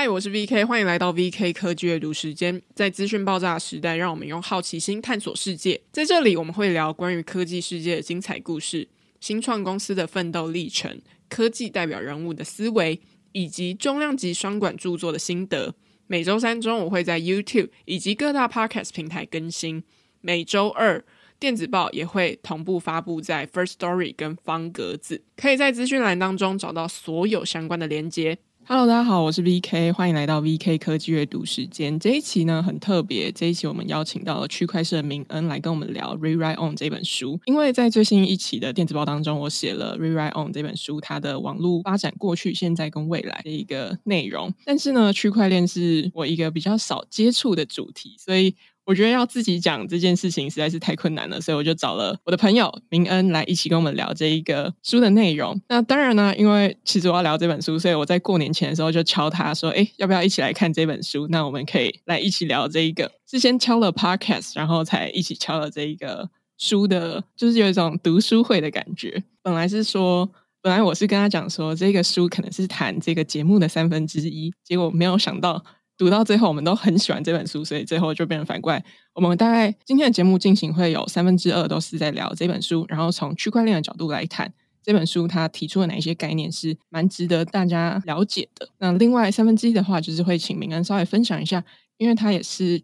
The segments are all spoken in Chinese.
嗨，我是 VK，欢迎来到 VK 科技阅读时间。在资讯爆炸的时代，让我们用好奇心探索世界。在这里，我们会聊关于科技世界的精彩故事、新创公司的奋斗历程、科技代表人物的思维，以及重量级双管著作的心得。每周三中午会在 YouTube 以及各大 Podcast 平台更新。每周二，电子报也会同步发布在 First Story 跟方格子，可以在资讯栏当中找到所有相关的连接。Hello，大家好，我是 VK，欢迎来到 VK 科技阅读时间。这一期呢很特别，这一期我们邀请到了区块势的明恩来跟我们聊《Rewrite On》这本书。因为在最新一期的电子报当中，我写了《Rewrite On》这本书它的网络发展过去、现在跟未来的一个内容。但是呢，区块链是我一个比较少接触的主题，所以。我觉得要自己讲这件事情实在是太困难了，所以我就找了我的朋友明恩来一起跟我们聊这一个书的内容。那当然呢，因为其实我要聊这本书，所以我在过年前的时候就敲他说：“哎，要不要一起来看这本书？那我们可以来一起聊这一个。”是先敲了 Podcast，然后才一起敲了这一个书的，就是有一种读书会的感觉。本来是说，本来我是跟他讲说，这个书可能是谈这个节目的三分之一，结果没有想到。读到最后，我们都很喜欢这本书，所以最后就变成反过来。我们大概今天的节目进行会有三分之二都是在聊这本书，然后从区块链的角度来谈这本书，它提出了哪一些概念是蛮值得大家了解的。那另外三分之一的话，就是会请明恩稍微分享一下，因为他也是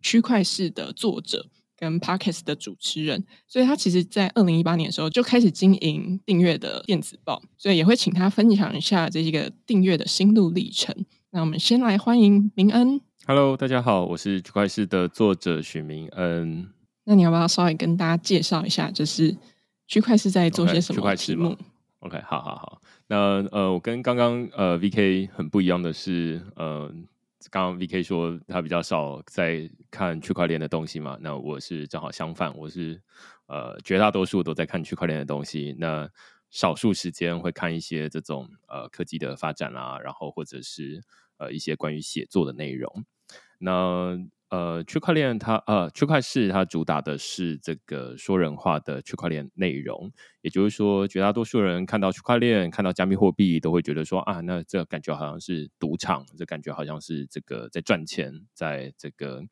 区块式的作者跟 Parkes 的主持人，所以他其实在二零一八年的时候就开始经营订阅的电子报，所以也会请他分享一下这一个订阅的心路历程。那我们先来欢迎明恩。Hello，大家好，我是区块市的作者许明恩。那你要不要稍微跟大家介绍一下，就是区块市在做些什么区块势吗？OK，好好好。那呃，我跟刚刚呃 VK 很不一样的是，呃，刚刚 VK 说他比较少在看区块链的东西嘛，那我是正好相反，我是呃绝大多数都在看区块链的东西。那少数时间会看一些这种呃科技的发展啊，然后或者是。呃，一些关于写作的内容。那呃，区块链它呃，区块市它主打的是这个说人话的区块链内容，也就是说，绝大多数人看到区块链、看到加密货币，都会觉得说啊，那这感觉好像是赌场，这感觉好像是这个在赚钱，在这个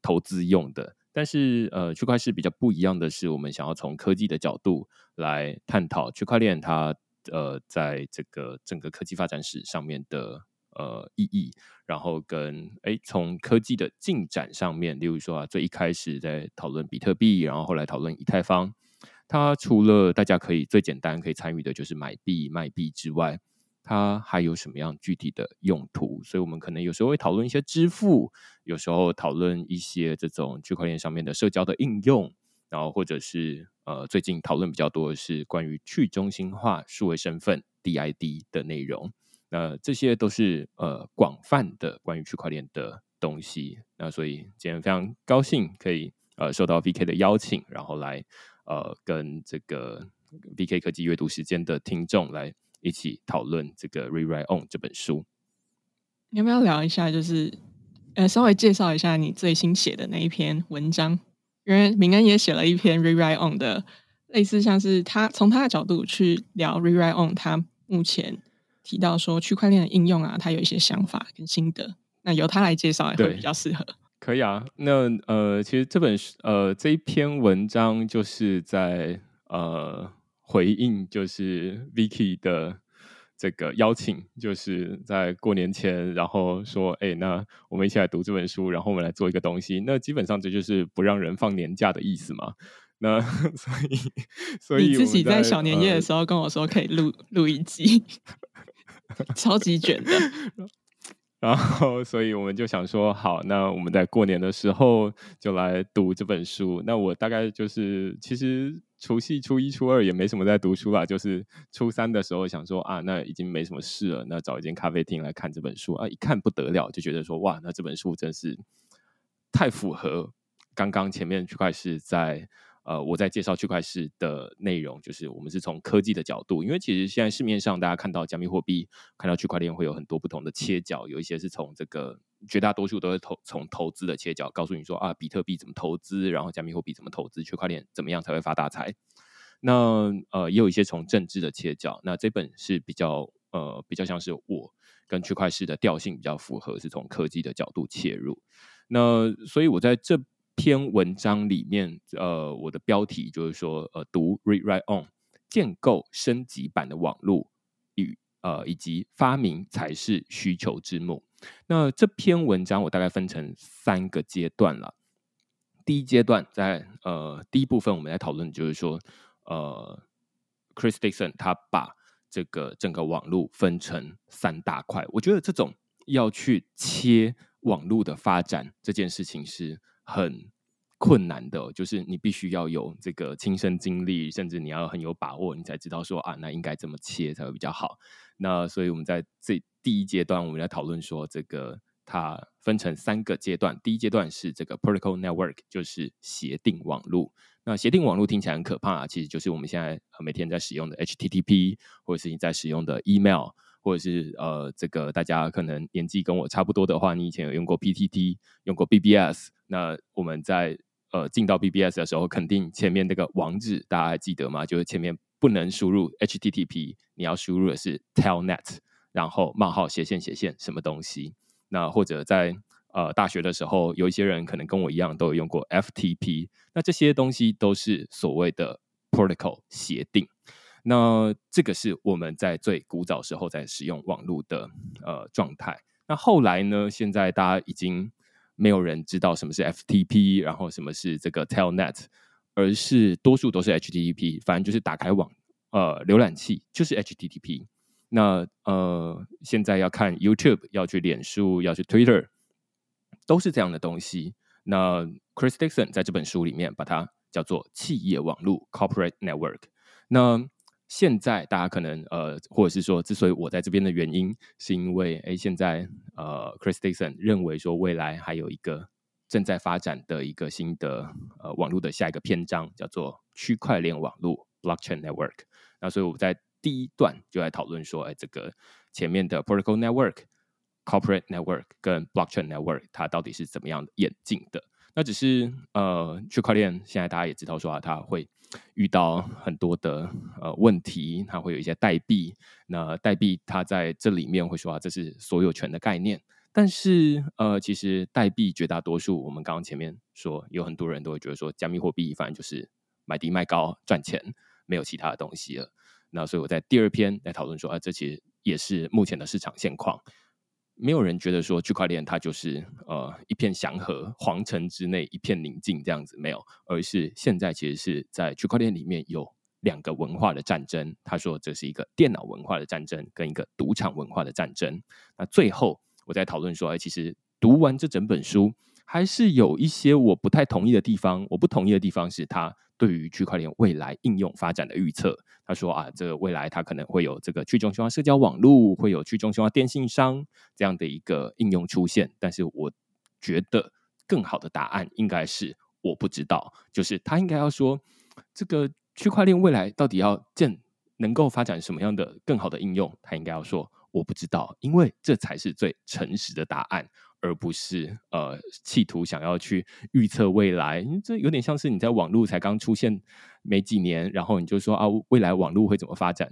投资用的。但是呃，区块势比较不一样的是，我们想要从科技的角度来探讨区块链它呃，在这个整个科技发展史上面的。呃，意义，然后跟诶，从科技的进展上面，例如说啊，最一开始在讨论比特币，然后后来讨论以太坊，它除了大家可以最简单可以参与的就是买币卖币之外，它还有什么样具体的用途？所以我们可能有时候会讨论一些支付，有时候讨论一些这种区块链上面的社交的应用，然后或者是呃，最近讨论比较多的是关于去中心化数位身份 DID 的内容。呃这些都是呃广泛的关于区块链的东西。那所以今天非常高兴可以呃受到 VK 的邀请，然后来呃跟这个 VK 科技阅读时间的听众来一起讨论这个 Rewrite On 这本书。你要不要聊一下？就是呃稍微介绍一下你最新写的那一篇文章，因为明恩也写了一篇 Rewrite On 的，类似像是他从他的角度去聊 Rewrite On，他目前。提到说区块链的应用啊，他有一些想法跟心得，那由他来介绍也会比较适合。可以啊，那呃，其实这本呃这一篇文章就是在呃回应，就是 Vicky 的这个邀请，就是在过年前，然后说，哎，那我们一起来读这本书，然后我们来做一个东西。那基本上这就是不让人放年假的意思嘛。那 所以，所以你自己在小年夜的时候 跟我说可以录录一集。超级卷的，然后，所以我们就想说，好，那我们在过年的时候就来读这本书。那我大概就是，其实除夕、初一、初二也没什么在读书啦，就是初三的时候想说啊，那已经没什么事了，那找一间咖啡厅来看这本书啊，一看不得了，就觉得说哇，那这本书真是太符合刚刚前面区块是在。呃，我在介绍区块势的内容，就是我们是从科技的角度，因为其实现在市面上大家看到加密货币、看到区块链会有很多不同的切角，有一些是从这个绝大多数都是投从投资的切角，告诉你说啊，比特币怎么投资，然后加密货币怎么投资，区块链怎么样才会发大财。那呃，也有一些从政治的切角，那这本是比较呃比较像是我跟区块式的调性比较符合，是从科技的角度切入。那所以我在这篇文章里面，呃，我的标题就是说，呃，读 Read Write On，建构升级版的网络与呃以及发明才是需求之母。那这篇文章我大概分成三个阶段了。第一阶段在呃第一部分，我们来讨论就是说，呃，Chris Dixon 他把这个整个网络分成三大块。我觉得这种要去切网络的发展这件事情是很困难的，就是你必须要有这个亲身经历，甚至你要很有把握，你才知道说啊，那应该怎么切才会比较好。那所以我们在这第一阶段，我们来讨论说这个它分成三个阶段。第一阶段是这个 protocol network，就是协定网络。那协定网络听起来很可怕啊，其实就是我们现在每天在使用的 HTTP，或者是你在使用的 email，或者是呃这个大家可能年纪跟我差不多的话，你以前有用过 PTT，用过 BBS。那我们在呃进到 BBS 的时候，肯定前面那个网址大家还记得吗？就是前面不能输入 HTTP，你要输入的是 Telnet。然后冒号斜线斜线什么东西？那或者在呃大学的时候，有一些人可能跟我一样都有用过 FTP。那这些东西都是所谓的 protocol 协定。那这个是我们在最古早时候在使用网络的呃状态。那后来呢？现在大家已经没有人知道什么是 FTP，然后什么是这个 Telnet，而是多数都是 HTTP。反正就是打开网呃浏览器就是 HTTP。那呃，现在要看 YouTube，要去脸书，要去 Twitter，都是这样的东西。那 Chris Dixon 在这本书里面把它叫做企业网络 （Corporate Network）。那现在大家可能呃，或者是说，之所以我在这边的原因，是因为哎，现在呃，Chris Dixon 认为说未来还有一个正在发展的一个新的呃网络的下一个篇章，叫做区块链网络 （Blockchain Network）。那所以我在第一段就来讨论说，哎，这个前面的 protocol network、corporate network 跟 blockchain network 它到底是怎么样演进的？那只是呃，区块链现在大家也知道说啊，它会遇到很多的呃问题，它会有一些代币。那代币它在这里面会说啊，这是所有权的概念。但是呃，其实代币绝大多数，我们刚刚前面说，有很多人都会觉得说，加密货币反正就是买低卖高赚钱，没有其他的东西了。那所以我在第二篇来讨论说，啊，这其实也是目前的市场现况。没有人觉得说区块链它就是呃一片祥和，皇城之内一片宁静这样子，没有，而是现在其实是在区块链里面有两个文化的战争。他说这是一个电脑文化的战争跟一个赌场文化的战争。那最后我在讨论说，哎，其实读完这整本书，还是有一些我不太同意的地方。我不同意的地方是他。对于区块链未来应用发展的预测，他说啊，这个未来它可能会有这个去中心化社交网络，会有去中心化电信商这样的一个应用出现。但是我觉得更好的答案应该是我不知道，就是他应该要说这个区块链未来到底要建能够发展什么样的更好的应用，他应该要说我不知道，因为这才是最诚实的答案。而不是呃，企图想要去预测未来，这有点像是你在网络才刚出现没几年，然后你就说啊，未来网络会怎么发展？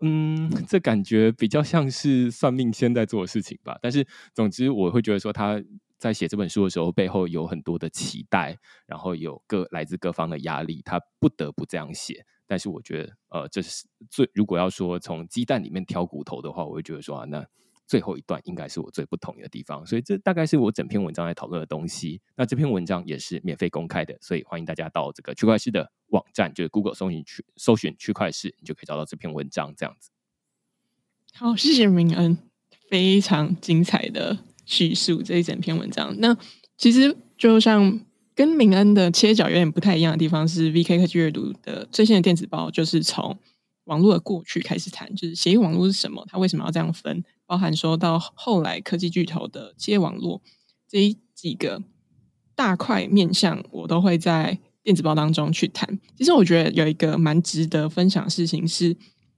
嗯，这感觉比较像是算命先在做的事情吧。但是总之，我会觉得说他在写这本书的时候，背后有很多的期待，然后有各来自各方的压力，他不得不这样写。但是我觉得，呃，这是最如果要说从鸡蛋里面挑骨头的话，我会觉得说啊，那。最后一段应该是我最不同意的地方，所以这大概是我整篇文章在讨论的东西。那这篇文章也是免费公开的，所以欢迎大家到这个区块势的网站，就是 Google 搜寻区搜寻区块势，你就可以找到这篇文章。这样子。好，谢谢明恩，非常精彩的叙述这一整篇文章。那其实就像跟明恩的切角有点不太一样的地方是，VK 科技阅读的最新的电子报就是从网络的过去开始谈，就是协议网络是什么，它为什么要这样分。包含说到后来科技巨头的企业网络这几个大块面向，我都会在电子报当中去谈。其实我觉得有一个蛮值得分享的事情是，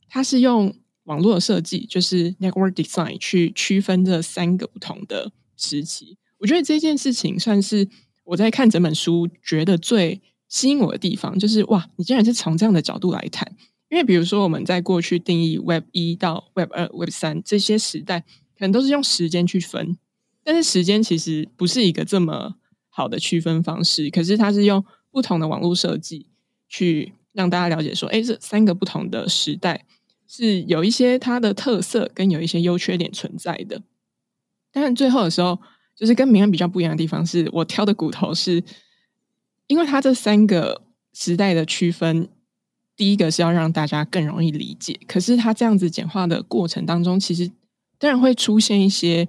它是用网络的设计，就是 network design 去区分这三个不同的时期。我觉得这件事情算是我在看整本书觉得最吸引我的地方，就是哇，你竟然是从这样的角度来谈。因为比如说，我们在过去定义 Web 一到 Web 二、Web 三这些时代，可能都是用时间去分，但是时间其实不是一个这么好的区分方式。可是它是用不同的网络设计去让大家了解说，哎，这三个不同的时代是有一些它的特色跟有一些优缺点存在的。但最后的时候，就是跟明恩比较不一样的地方是，我挑的骨头是，因为它这三个时代的区分，第一个是要让大家更容易理解。可是它这样子简化的过程当中，其实当然会出现一些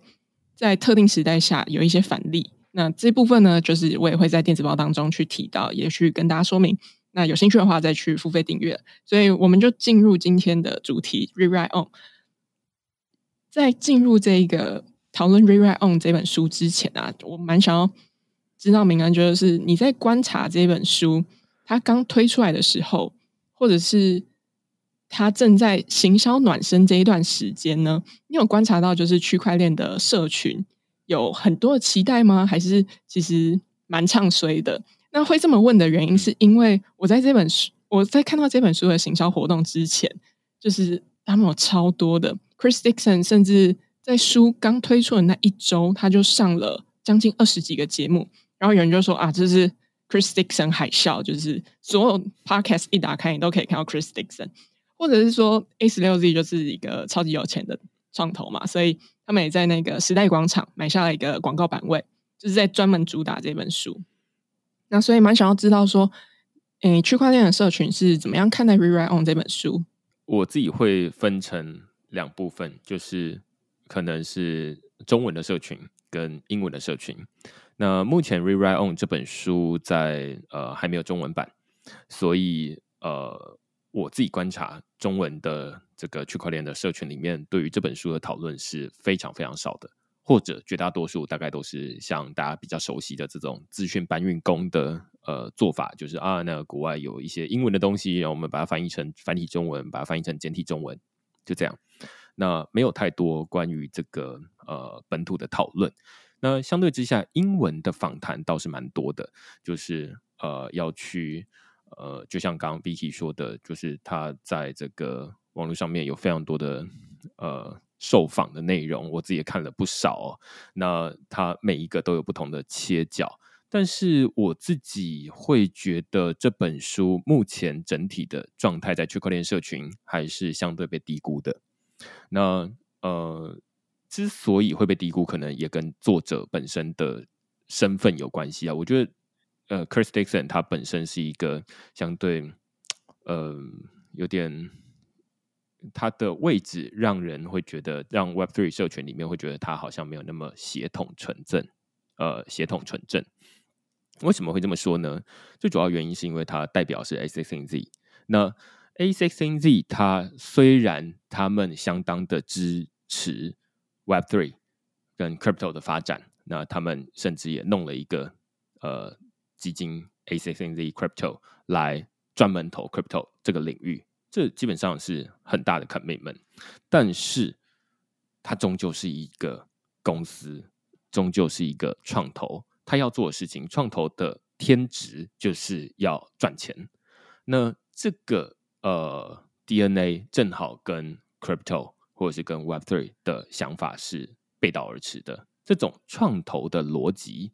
在特定时代下有一些反例。那这部分呢，就是我也会在电子报当中去提到，也去跟大家说明。那有兴趣的话，再去付费订阅。所以我们就进入今天的主题，Rewrite On。在进入这一个。讨论《Rewrite On》这本书之前啊，我蛮想要知道明安，就是你在观察这本书，它刚推出来的时候，或者是他正在行销暖身这一段时间呢，你有观察到就是区块链的社群有很多的期待吗？还是其实蛮唱衰的？那会这么问的原因，是因为我在这本书，我在看到这本书的行销活动之前，就是他们有超多的 Chris Dixon，甚至。在书刚推出的那一周，他就上了将近二十几个节目，然后有人就说啊，这是 Chris Dixon 海啸，就是所有 Podcast 一打开，你都可以看到 Chris Dixon，或者是说 A 十六 Z 就是一个超级有钱的创投嘛，所以他们也在那个时代广场买下了一个广告版位，就是在专门主打这本书。那所以蛮想要知道说，诶，区块链的社群是怎么样看待 Rewrite On 这本书？我自己会分成两部分，就是。可能是中文的社群跟英文的社群。那目前《Rewrite On》这本书在呃还没有中文版，所以呃我自己观察中文的这个区块链的社群里面，对于这本书的讨论是非常非常少的，或者绝大多数大概都是像大家比较熟悉的这种资讯搬运工的呃做法，就是啊，那国外有一些英文的东西，然后我们把它翻译成繁体中文，把它翻译成简体中文，就这样。那没有太多关于这个呃本土的讨论。那相对之下，英文的访谈倒是蛮多的，就是呃要去呃，就像刚刚 Vicky 说的，就是他在这个网络上面有非常多的呃受访的内容，我自己也看了不少哦。那他每一个都有不同的切角，但是我自己会觉得这本书目前整体的状态在区块链社群还是相对被低估的。那呃，之所以会被低估，可能也跟作者本身的身份有关系啊。我觉得，呃，Chris Dixon 他本身是一个相对呃有点他的位置，让人会觉得，让 Web Three 社群里面会觉得他好像没有那么协同纯正。呃，协同纯正，为什么会这么说呢？最主要原因是因为他代表是 a16z。那 A16Z，它虽然他们相当的支持 Web3 跟 Crypto 的发展，那他们甚至也弄了一个呃基金 A16Z Crypto 来专门投 Crypto 这个领域，这基本上是很大的 commitment。但是它终究是一个公司，终究是一个创投，他要做的事情，创投的天职就是要赚钱。那这个。呃，DNA 正好跟 Crypto 或者是跟 Web3 的想法是背道而驰的。这种创投的逻辑，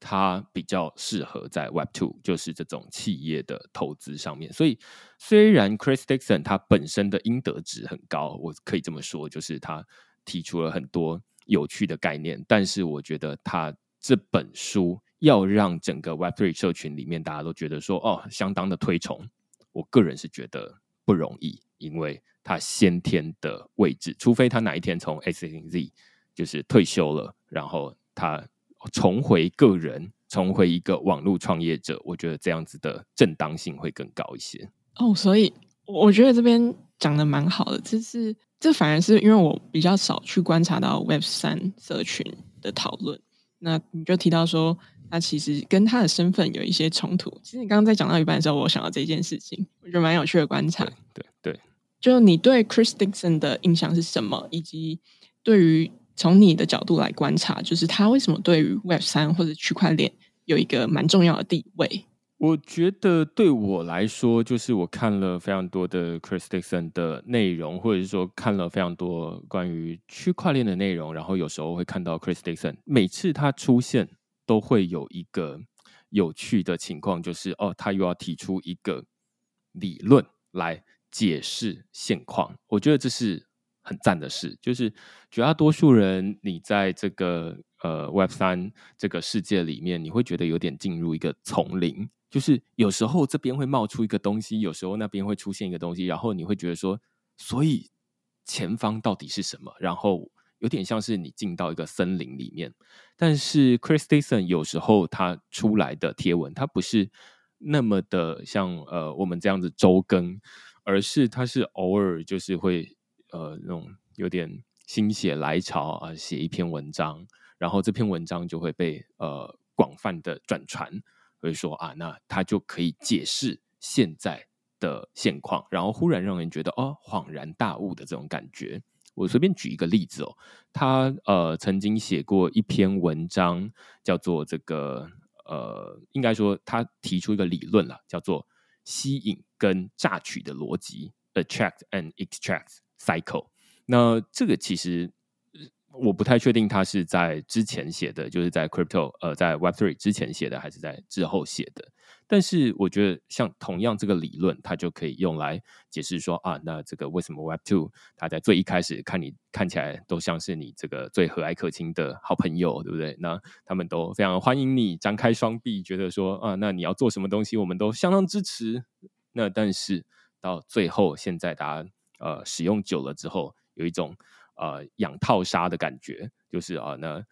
它比较适合在 Web2，就是这种企业的投资上面。所以，虽然 Chris Dixon 他本身的应得值很高，我可以这么说，就是他提出了很多有趣的概念，但是我觉得他这本书要让整个 Web3 社群里面大家都觉得说，哦，相当的推崇。我个人是觉得不容易，因为他先天的位置，除非他哪一天从 S N Z 就是退休了，然后他重回个人，重回一个网络创业者，我觉得这样子的正当性会更高一些。哦，所以我觉得这边讲的蛮好的，就是这反而是因为我比较少去观察到 Web 三社群的讨论，那你就提到说。他其实跟他的身份有一些冲突。其实你刚刚在讲到一半的时候，我想到这件事情，我觉得蛮有趣的观察。对对，对，就你对 Chris Dixon 的印象是什么？以及对于从你的角度来观察，就是他为什么对于 Web 三或者区块链有一个蛮重要的地位？我觉得对我来说，就是我看了非常多的 Chris Dixon 的内容，或者是说看了非常多关于区块链的内容，然后有时候会看到 Chris Dixon，每次他出现都会有一个有趣的情况，就是哦，他又要提出一个理论来解释现况。我觉得这是很赞的事，就是绝大多数人，你在这个呃 Web 三这个世界里面，你会觉得有点进入一个丛林。就是有时候这边会冒出一个东西，有时候那边会出现一个东西，然后你会觉得说，所以前方到底是什么？然后有点像是你进到一个森林里面。但是 Chris Dixon 有时候他出来的贴文，他不是那么的像呃我们这样子周更，而是他是偶尔就是会呃那种有点心血来潮啊写一篇文章，然后这篇文章就会被呃广泛的转传。会说啊，那他就可以解释现在的现况，然后忽然让人觉得哦，恍然大悟的这种感觉。我随便举一个例子哦，他呃曾经写过一篇文章，叫做这个呃，应该说他提出一个理论了，叫做吸引跟榨取的逻辑 （attract and extract cycle）。那这个其实。我不太确定他是在之前写的，就是在 crypto 呃，在 Web Three 之前写的，还是在之后写的。但是我觉得，像同样这个理论，它就可以用来解释说啊，那这个为什么 Web Two 它在最一开始看你看起来都像是你这个最和蔼可亲的好朋友，对不对？那他们都非常欢迎你，张开双臂，觉得说啊，那你要做什么东西，我们都相当支持。那但是到最后，现在大家呃使用久了之后，有一种。呃，养套杀的感觉，就是啊，那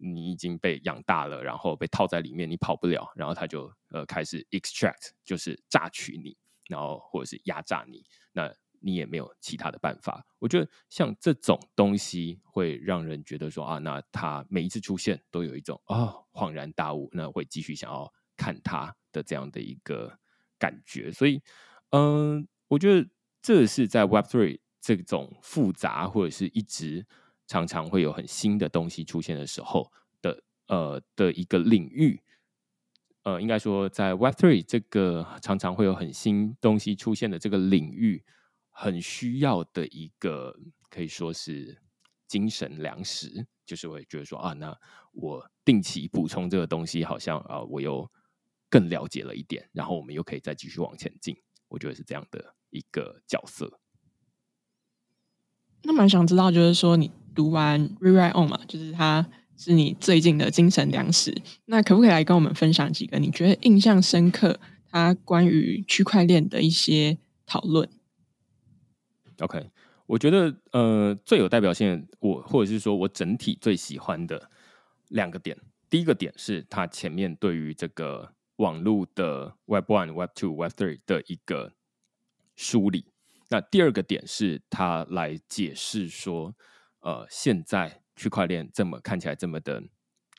你已经被养大了，然后被套在里面，你跑不了，然后他就呃开始 extract，就是榨取你，然后或者是压榨你，那你也没有其他的办法。我觉得像这种东西会让人觉得说啊，那他每一次出现都有一种啊、恍然大悟，那会继续想要看他的这样的一个感觉。所以，嗯、我觉得这是在 Web Three。这种复杂或者是一直常常会有很新的东西出现的时候的呃的一个领域，呃，应该说在 Web Three 这个常常会有很新东西出现的这个领域，很需要的一个可以说是精神粮食，就是会觉得说啊，那我定期补充这个东西，好像啊，我又更了解了一点，然后我们又可以再继续往前进，我觉得是这样的一个角色。那蛮想知道，就是说你读完 Rewrite On 嘛，就是它是你最近的精神粮食。那可不可以来跟我们分享几个你觉得印象深刻，它关于区块链的一些讨论？OK，我觉得呃最有代表性，我或者是说我整体最喜欢的两个点。第一个点是它前面对于这个网络的 Web One、Web Two、Web Three 的一个梳理。那第二个点是，他来解释说，呃，现在区块链这么看起来这么的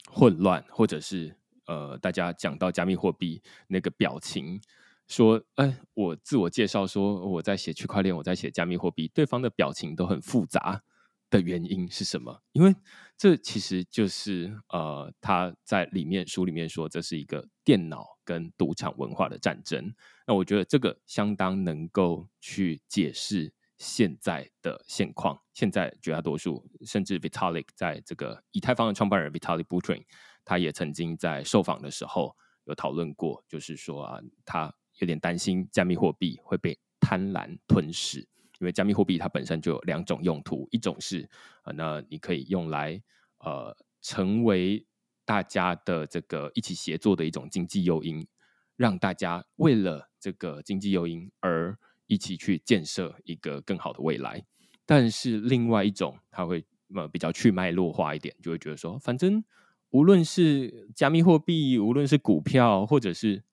混乱，或者是呃，大家讲到加密货币那个表情，说，哎，我自我介绍说我在写区块链，我在写加密货币，对方的表情都很复杂的原因是什么？因为这其实就是呃，他在里面书里面说，这是一个电脑跟赌场文化的战争。那我觉得这个相当能够去解释现在的现况。现在绝大多数，甚至 Vitalik 在这个以太坊的创办人 Vitalik Buterin，他也曾经在受访的时候有讨论过，就是说啊，他有点担心加密货币会被贪婪吞噬，因为加密货币它本身就有两种用途，一种是呃，那你可以用来呃成为大家的这个一起协作的一种经济诱因。让大家为了这个经济诱因而一起去建设一个更好的未来，但是另外一种他会呃比较去脉络化一点，就会觉得说，反正无论是加密货币，无论是股票，或者是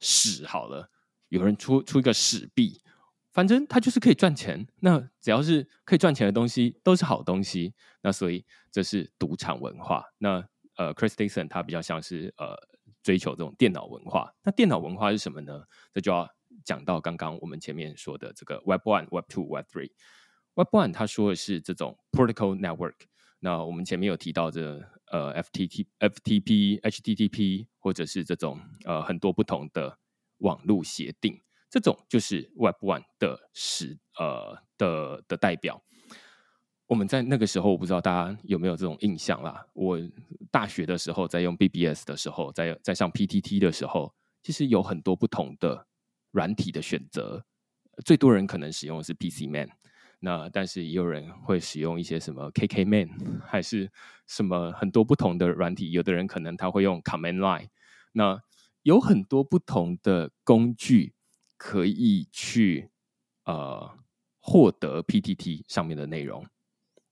屎好了，有人出出一个屎币，反正它就是可以赚钱。那只要是可以赚钱的东西，都是好东西。那所以这是赌场文化。那呃，Chris Dixon 他比较像是呃。追求这种电脑文化，那电脑文化是什么呢？这就要讲到刚刚我们前面说的这个 Web One、Web Two、Web Three。Web One 他说的是这种 Protocol Network。那我们前面有提到这呃 FTT、FTP、HTTP，或者是这种呃很多不同的网络协定，这种就是 Web One 的时呃的的代表。我们在那个时候，我不知道大家有没有这种印象啦。我大学的时候在用 BBS 的时候，在在上 PTT 的时候，其实有很多不同的软体的选择。最多人可能使用的是 PC Man，那但是也有人会使用一些什么 KK Man，还是什么很多不同的软体。有的人可能他会用 Command Line，那有很多不同的工具可以去呃获得 PTT 上面的内容。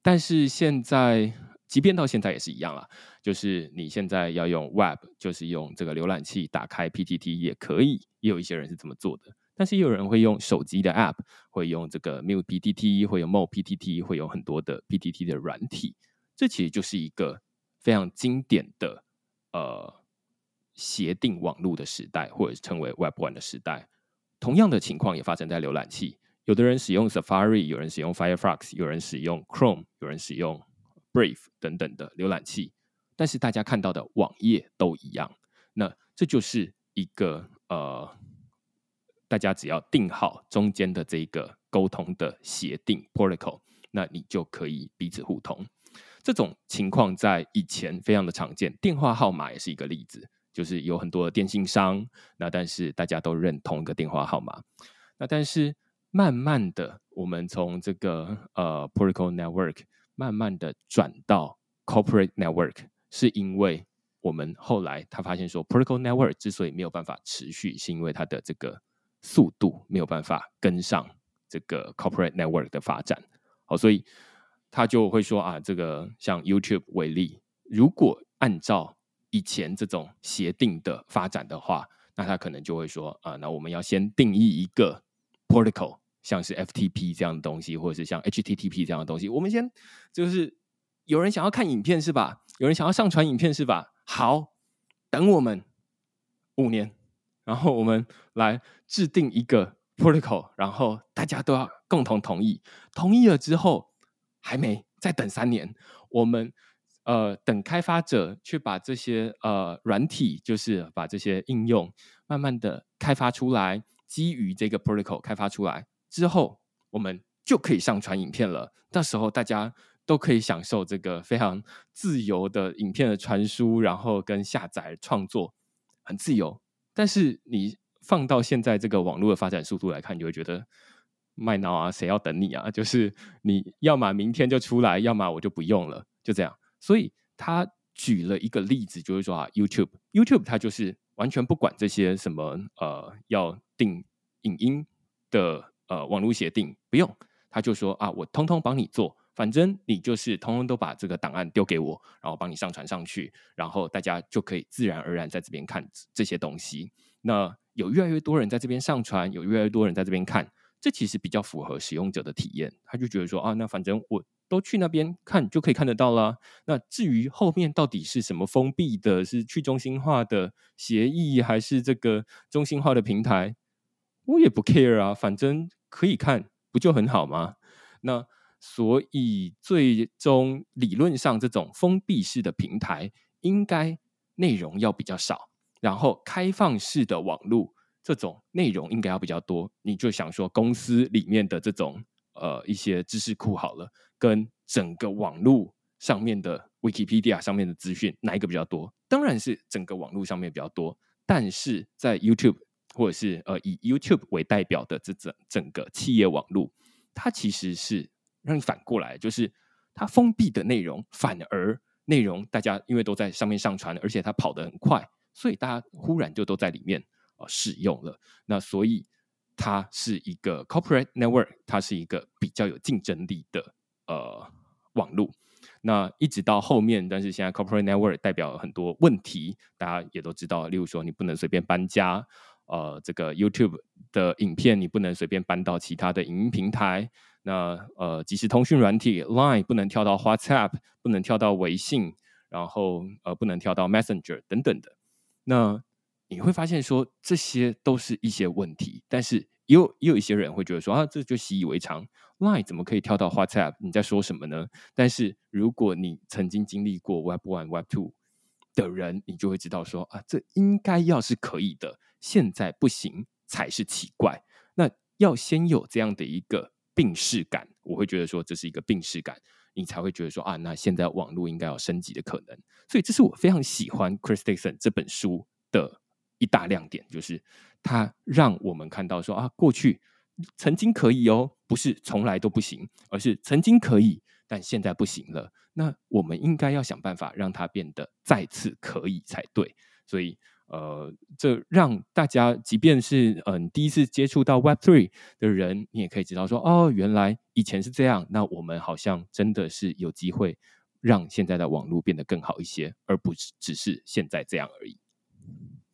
但是现在，即便到现在也是一样啦，就是你现在要用 Web，就是用这个浏览器打开 PTT 也可以，也有一些人是这么做的。但是也有人会用手机的 App，会用这个 Mute PTT，会用 More PTT，会有很多的 PTT 的软体。这其实就是一个非常经典的呃协定网络的时代，或者称为 Web One 的时代。同样的情况也发生在浏览器。有的人使用 Safari，有人使用 Firefox，有人使用 Chrome，有人使用 Brave 等等的浏览器，但是大家看到的网页都一样。那这就是一个呃，大家只要定好中间的这个沟通的协定 Protocol，那你就可以彼此互通。这种情况在以前非常的常见，电话号码也是一个例子，就是有很多的电信商，那但是大家都认同一个电话号码，那但是。慢慢的，我们从这个呃 Protocol Network 慢慢的转到 Corporate Network，是因为我们后来他发现说，Protocol Network 之所以没有办法持续，是因为它的这个速度没有办法跟上这个 Corporate Network 的发展。好，所以他就会说啊，这个像 YouTube 为例，如果按照以前这种协定的发展的话，那他可能就会说啊，那我们要先定义一个 Protocol。像是 FTP 这样的东西，或者是像 HTTP 这样的东西，我们先就是有人想要看影片是吧？有人想要上传影片是吧？好，等我们五年，然后我们来制定一个 protocol，然后大家都要共同同意。同意了之后，还没再等三年，我们呃等开发者去把这些呃软体，就是把这些应用慢慢的开发出来，基于这个 protocol 开发出来。之后，我们就可以上传影片了。到时候，大家都可以享受这个非常自由的影片的传输，然后跟下载创作，很自由。但是，你放到现在这个网络的发展速度来看，你就会觉得麦闹啊，谁要等你啊？就是你要么明天就出来，要么我就不用了，就这样。所以他举了一个例子，就是说啊，YouTube，YouTube 它就是完全不管这些什么呃，要定影音的。呃，网络协定不用，他就说啊，我通通帮你做，反正你就是通通都把这个档案丢给我，然后帮你上传上去，然后大家就可以自然而然在这边看这些东西。那有越来越多人在这边上传，有越来越多人在这边看，这其实比较符合使用者的体验。他就觉得说啊，那反正我都去那边看就可以看得到啦。那至于后面到底是什么封闭的，是去中心化的协议，还是这个中心化的平台？我也不 care 啊，反正可以看，不就很好吗？那所以最终理论上，这种封闭式的平台应该内容要比较少，然后开放式的网络这种内容应该要比较多。你就想说，公司里面的这种呃一些知识库好了，跟整个网络上面的 Wikipedia 上面的资讯哪一个比较多？当然是整个网络上面比较多，但是在 YouTube。或者是呃以 YouTube 为代表的这整整个企业网络，它其实是让你反过来，就是它封闭的内容，反而内容大家因为都在上面上传，而且它跑得很快，所以大家忽然就都在里面呃使用了。那所以它是一个 Corporate Network，它是一个比较有竞争力的呃网络。那一直到后面，但是现在 Corporate Network 代表很多问题，大家也都知道，例如说你不能随便搬家。呃，这个 YouTube 的影片你不能随便搬到其他的影音平台。那呃，即时通讯软体 Line 不能跳到 WhatsApp，不能跳到微信，然后呃，不能跳到 Messenger 等等的。那你会发现说，这些都是一些问题，但是也有也有一些人会觉得说啊，这就习以为常。，Line 怎么可以跳到 WhatsApp？你在说什么呢？但是如果你曾经经历过 Web One、Web Two 的人，你就会知道说啊，这应该要是可以的，现在不行才是奇怪。那要先有这样的一个病识感，我会觉得说这是一个病识感，你才会觉得说啊，那现在网络应该有升级的可能。所以这是我非常喜欢 Chris Dixon 这本书的一大亮点，就是它让我们看到说啊，过去。曾经可以哦，不是从来都不行，而是曾经可以，但现在不行了。那我们应该要想办法让它变得再次可以才对。所以，呃，这让大家，即便是嗯、第一次接触到 Web Three 的人，你也可以知道说，哦，原来以前是这样。那我们好像真的是有机会让现在的网络变得更好一些，而不是只是现在这样而已。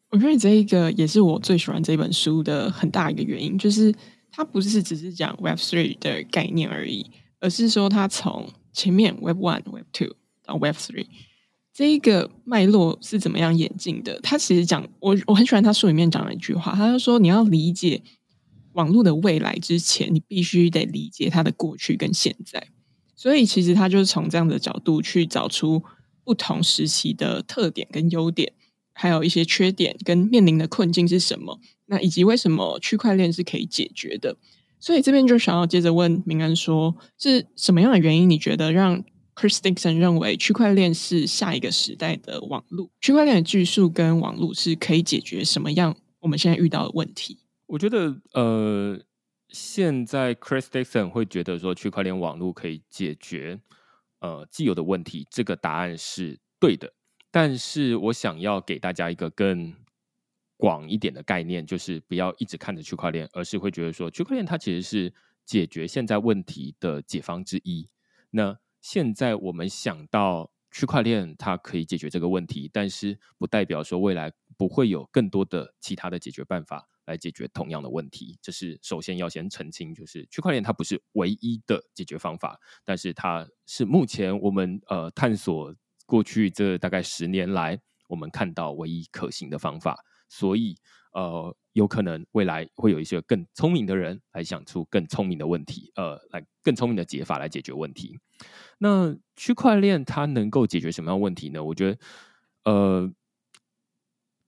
我觉得这一个也是我最喜欢这本书的很大一个原因，就是。它不是只是讲 Web Three 的概念而已，而是说它从前面 Web One、Web Two 到 Web Three 这一个脉络是怎么样演进的。他其实讲我我很喜欢他书里面讲的一句话，他就说你要理解网络的未来之前，你必须得理解它的过去跟现在。所以其实他就是从这样的角度去找出不同时期的特点跟优点。还有一些缺点跟面临的困境是什么？那以及为什么区块链是可以解决的？所以这边就想要接着问明恩说，是什么样的原因？你觉得让 Chris Dixon 认为区块链是下一个时代的网络？区块链的技术跟网络是可以解决什么样我们现在遇到的问题？我觉得，呃，现在 Chris Dixon 会觉得说区块链网络可以解决呃既有的问题，这个答案是对的。但是我想要给大家一个更广一点的概念，就是不要一直看着区块链，而是会觉得说，区块链它其实是解决现在问题的解方之一。那现在我们想到区块链它可以解决这个问题，但是不代表说未来不会有更多的其他的解决办法来解决同样的问题。这是首先要先澄清，就是区块链它不是唯一的解决方法，但是它是目前我们呃探索。过去这大概十年来，我们看到唯一可行的方法，所以呃，有可能未来会有一些更聪明的人来想出更聪明的问题，呃，来更聪明的解法来解决问题。那区块链它能够解决什么样问题呢？我觉得，呃，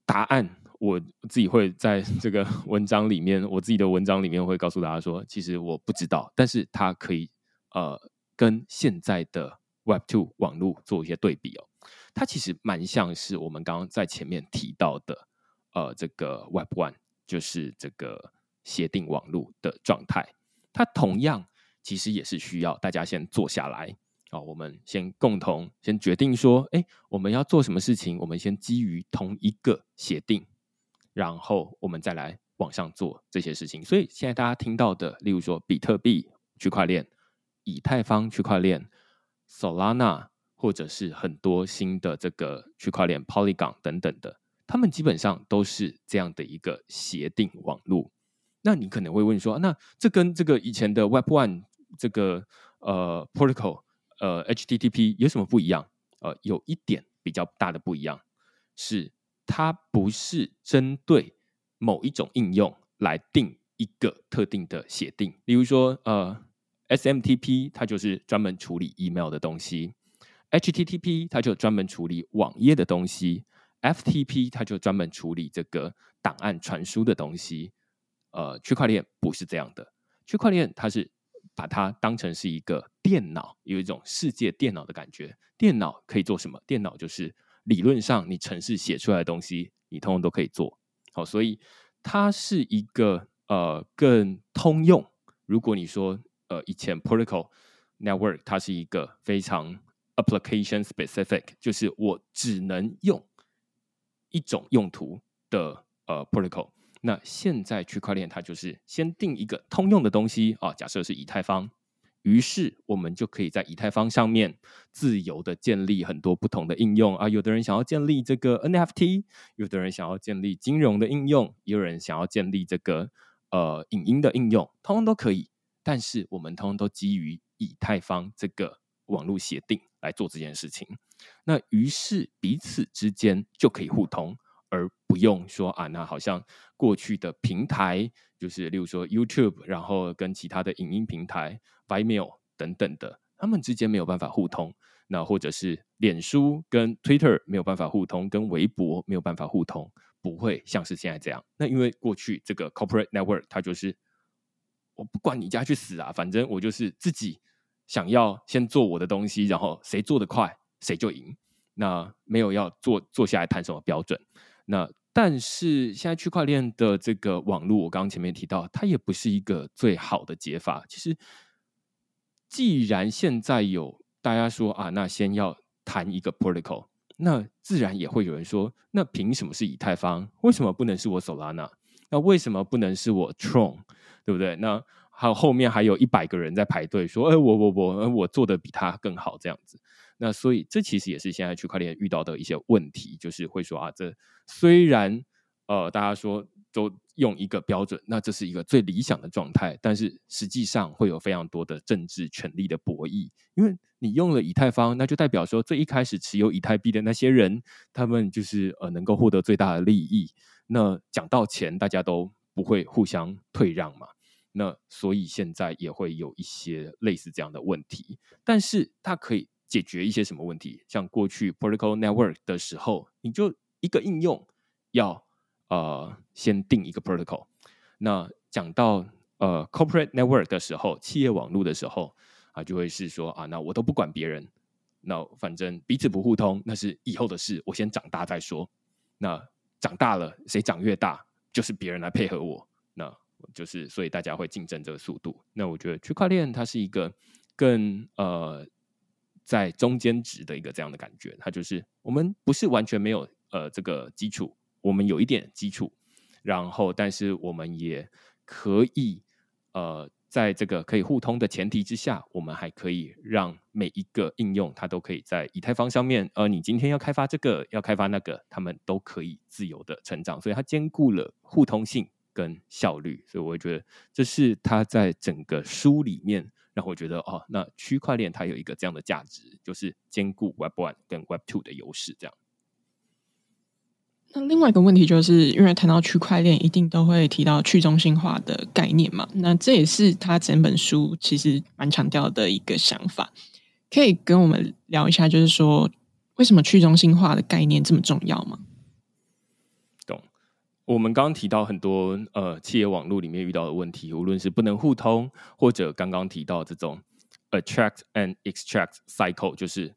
答案我自己会在 这个文章里面，我自己的文章里面会告诉大家说，其实我不知道，但是它可以呃，跟现在的。Web Two 网络做一些对比哦，它其实蛮像是我们刚刚在前面提到的，呃，这个 Web One 就是这个协定网络的状态。它同样其实也是需要大家先坐下来啊，我们先共同先决定说，哎，我们要做什么事情，我们先基于同一个协定，然后我们再来往上做这些事情。所以现在大家听到的，例如说比特币区块链、以太坊区块链。Solana 或者是很多新的这个区块链 Polygon 等等的，他们基本上都是这样的一个协定网络。那你可能会问说，那这跟这个以前的 Web One 这个呃 Protocol 呃 HTTP 有什么不一样？呃，有一点比较大的不一样是，它不是针对某一种应用来定一个特定的协定，例如说呃。SMTP 它就是专门处理 email 的东西，HTTP 它就专门处理网页的东西，FTP 它就专门处理这个档案传输的东西。呃，区块链不是这样的，区块链它是把它当成是一个电脑，有一种世界电脑的感觉。电脑可以做什么？电脑就是理论上你程式写出来的东西，你通通都可以做。好，所以它是一个呃更通用。如果你说呃，以前 protocol network 它是一个非常 application specific，就是我只能用一种用途的呃 protocol。那现在区块链它就是先定一个通用的东西啊，假设是以太坊，于是我们就可以在以太坊上面自由的建立很多不同的应用啊。有的人想要建立这个 NFT，有的人想要建立金融的应用，也有人想要建立这个呃影音的应用，通通都可以。但是我们通通都基于以太坊这个网络协定来做这件事情，那于是彼此之间就可以互通，而不用说啊，那好像过去的平台，就是例如说 YouTube，然后跟其他的影音平台 Vimeo 等等的，他们之间没有办法互通。那或者是脸书跟 Twitter 没有办法互通，跟微博没有办法互通，不会像是现在这样。那因为过去这个 Corporate Network 它就是我不管你家去死啊，反正我就是自己想要先做我的东西，然后谁做得快谁就赢。那没有要坐坐下来谈什么标准。那但是现在区块链的这个网络，我刚刚前面提到，它也不是一个最好的解法。其实，既然现在有大家说啊，那先要谈一个 protocol，那自然也会有人说，那凭什么是以太坊？为什么不能是我 Solana？那为什么不能是我 Tron？对不对？那还有后面还有一百个人在排队说，哎，我我我，我做的比他更好，这样子。那所以，这其实也是现在区块链遇到的一些问题，就是会说啊，这虽然呃大家说都用一个标准，那这是一个最理想的状态，但是实际上会有非常多的政治权力的博弈，因为你用了以太坊，那就代表说最一开始持有以太币的那些人，他们就是呃能够获得最大的利益。那讲到钱，大家都不会互相退让嘛。那所以现在也会有一些类似这样的问题，但是它可以。解决一些什么问题？像过去 Protocol Network 的时候，你就一个应用要呃先定一个 Protocol。那讲到呃 Corporate Network 的时候，企业网络的时候啊，就会是说啊，那我都不管别人，那反正彼此不互通，那是以后的事，我先长大再说。那长大了，谁长越大，就是别人来配合我，那就是所以大家会竞争这个速度。那我觉得区块链它是一个更呃。在中间值的一个这样的感觉，它就是我们不是完全没有呃这个基础，我们有一点基础，然后但是我们也可以呃在这个可以互通的前提之下，我们还可以让每一个应用它都可以在以太坊上面，而你今天要开发这个要开发那个，他们都可以自由的成长，所以它兼顾了互通性跟效率，所以我觉得这是它在整个书里面。让我觉得哦，那区块链它有一个这样的价值，就是兼顾 Web One 跟 Web Two 的优势。这样。那另外一个问题就是，因为谈到区块链，一定都会提到去中心化的概念嘛。那这也是他整本书其实蛮强调的一个想法。可以跟我们聊一下，就是说为什么去中心化的概念这么重要吗？我们刚刚提到很多呃企业网络里面遇到的问题，无论是不能互通，或者刚刚提到这种 attract and extract cycle，就是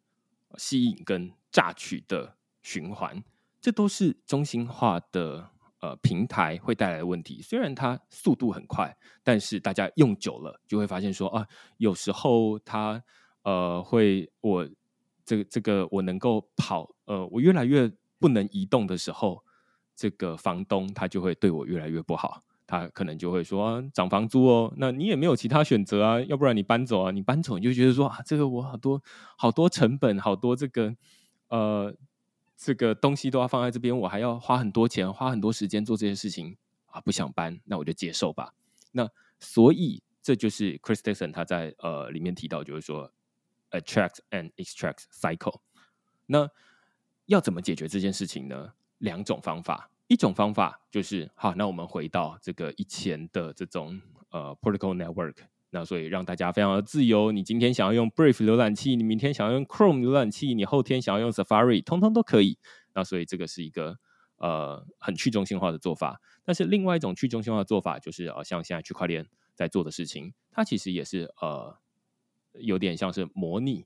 吸引跟榨取的循环，这都是中心化的呃平台会带来的问题。虽然它速度很快，但是大家用久了就会发现说啊，有时候它呃会我这个这个我能够跑呃我越来越不能移动的时候。这个房东他就会对我越来越不好，他可能就会说啊，涨房租哦，那你也没有其他选择啊，要不然你搬走啊，你搬走你就觉得说啊，这个我好多好多成本，好多这个呃这个东西都要放在这边，我还要花很多钱，花很多时间做这些事情啊，不想搬，那我就接受吧。那所以这就是 Chris Dixon 他在呃里面提到，就是说 attract and extract cycle。那要怎么解决这件事情呢？两种方法，一种方法就是好，那我们回到这个以前的这种呃 protocol network，那所以让大家非常的自由。你今天想要用 Brave 浏览器，你明天想要用 Chrome 浏览器，你后天想要用 Safari，通通都可以。那所以这个是一个呃很去中心化的做法。但是另外一种去中心化的做法，就是呃像现在区块链在做的事情，它其实也是呃有点像是模拟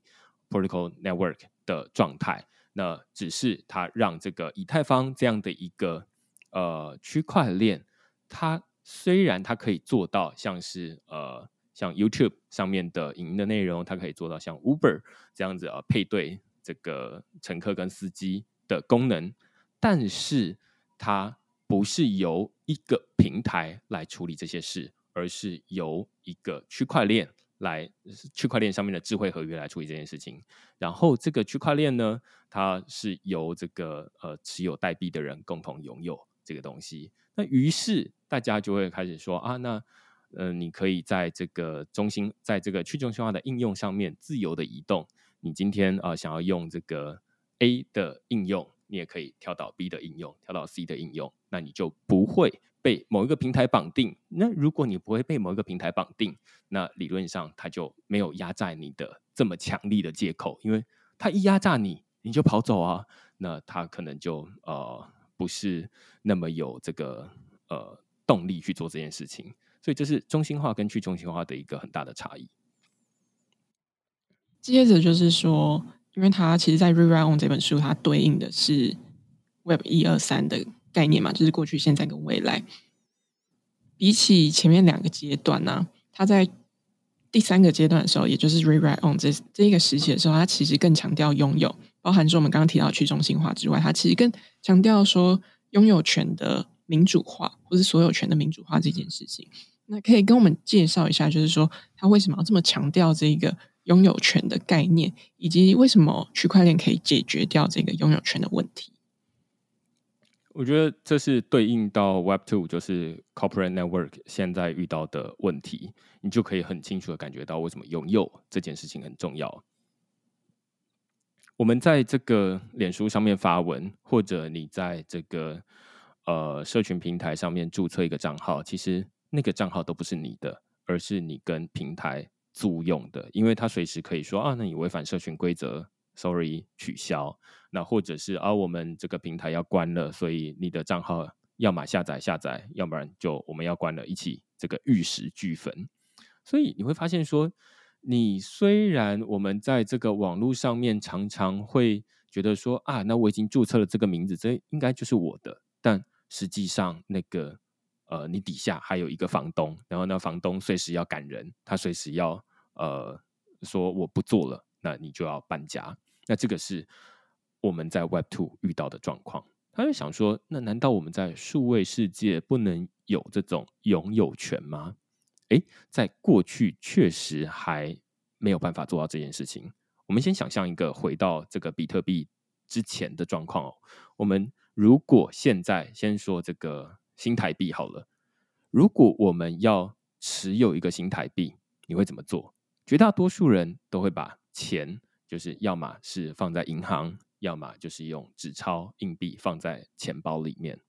protocol network 的状态。那只是它让这个以太坊这样的一个呃区块链，它虽然它可以做到像是呃像 YouTube 上面的影音的内容，它可以做到像 Uber 这样子啊、呃、配对这个乘客跟司机的功能，但是它不是由一个平台来处理这些事，而是由一个区块链。来区块链上面的智慧合约来处理这件事情，然后这个区块链呢，它是由这个呃持有代币的人共同拥有这个东西。那于是大家就会开始说啊，那呃你可以在这个中心，在这个去中心化的应用上面自由的移动。你今天啊、想要用这个 A 的应用，你也可以跳到 B 的应用，跳到 C 的应用，那你就不会被某一个平台绑定。那如果你不会被某一个平台绑定，那理论上它就没有压榨你的这么强力的借口，因为它一压榨你，你就跑走啊，那它可能就呃不是那么有这个呃动力去做这件事情。所以这是中心化跟去中心化的一个很大的差异。接着就是说。因为它其实，在《Rewrite On》这本书，它对应的是 Web 一二三的概念嘛，就是过去、现在跟未来。比起前面两个阶段呢、啊，它在第三个阶段的时候，也就是《Rewrite On》这这一个时期的时候，它其实更强调拥有，包含说我们刚刚提到去中心化之外，它其实更强调说拥有权的民主化，或是所有权的民主化这件事情。那可以跟我们介绍一下，就是说它为什么要这么强调这个？拥有权的概念，以及为什么区块链可以解决掉这个拥有权的问题？我觉得这是对应到 Web Two，就是 Corporate Network 现在遇到的问题，你就可以很清楚的感觉到为什么拥有这件事情很重要。我们在这个脸书上面发文，或者你在这个呃社群平台上面注册一个账号，其实那个账号都不是你的，而是你跟平台。租用的，因为他随时可以说啊，那你违反社群规则，sorry，取消。那或者是啊，我们这个平台要关了，所以你的账号要么下载下载，要不然就我们要关了，一起这个玉石俱焚。所以你会发现说，你虽然我们在这个网络上面常常会觉得说啊，那我已经注册了这个名字，这应该就是我的，但实际上那个。呃，你底下还有一个房东，然后那房东随时要赶人，他随时要呃说我不做了，那你就要搬家。那这个是我们在 Web Two 遇到的状况。他就想说，那难道我们在数位世界不能有这种拥有权吗？诶，在过去确实还没有办法做到这件事情。我们先想象一个回到这个比特币之前的状况哦。我们如果现在先说这个。新台币好了，如果我们要持有一个新台币，你会怎么做？绝大多数人都会把钱，就是要么是放在银行，要么就是用纸钞硬币放在钱包里面。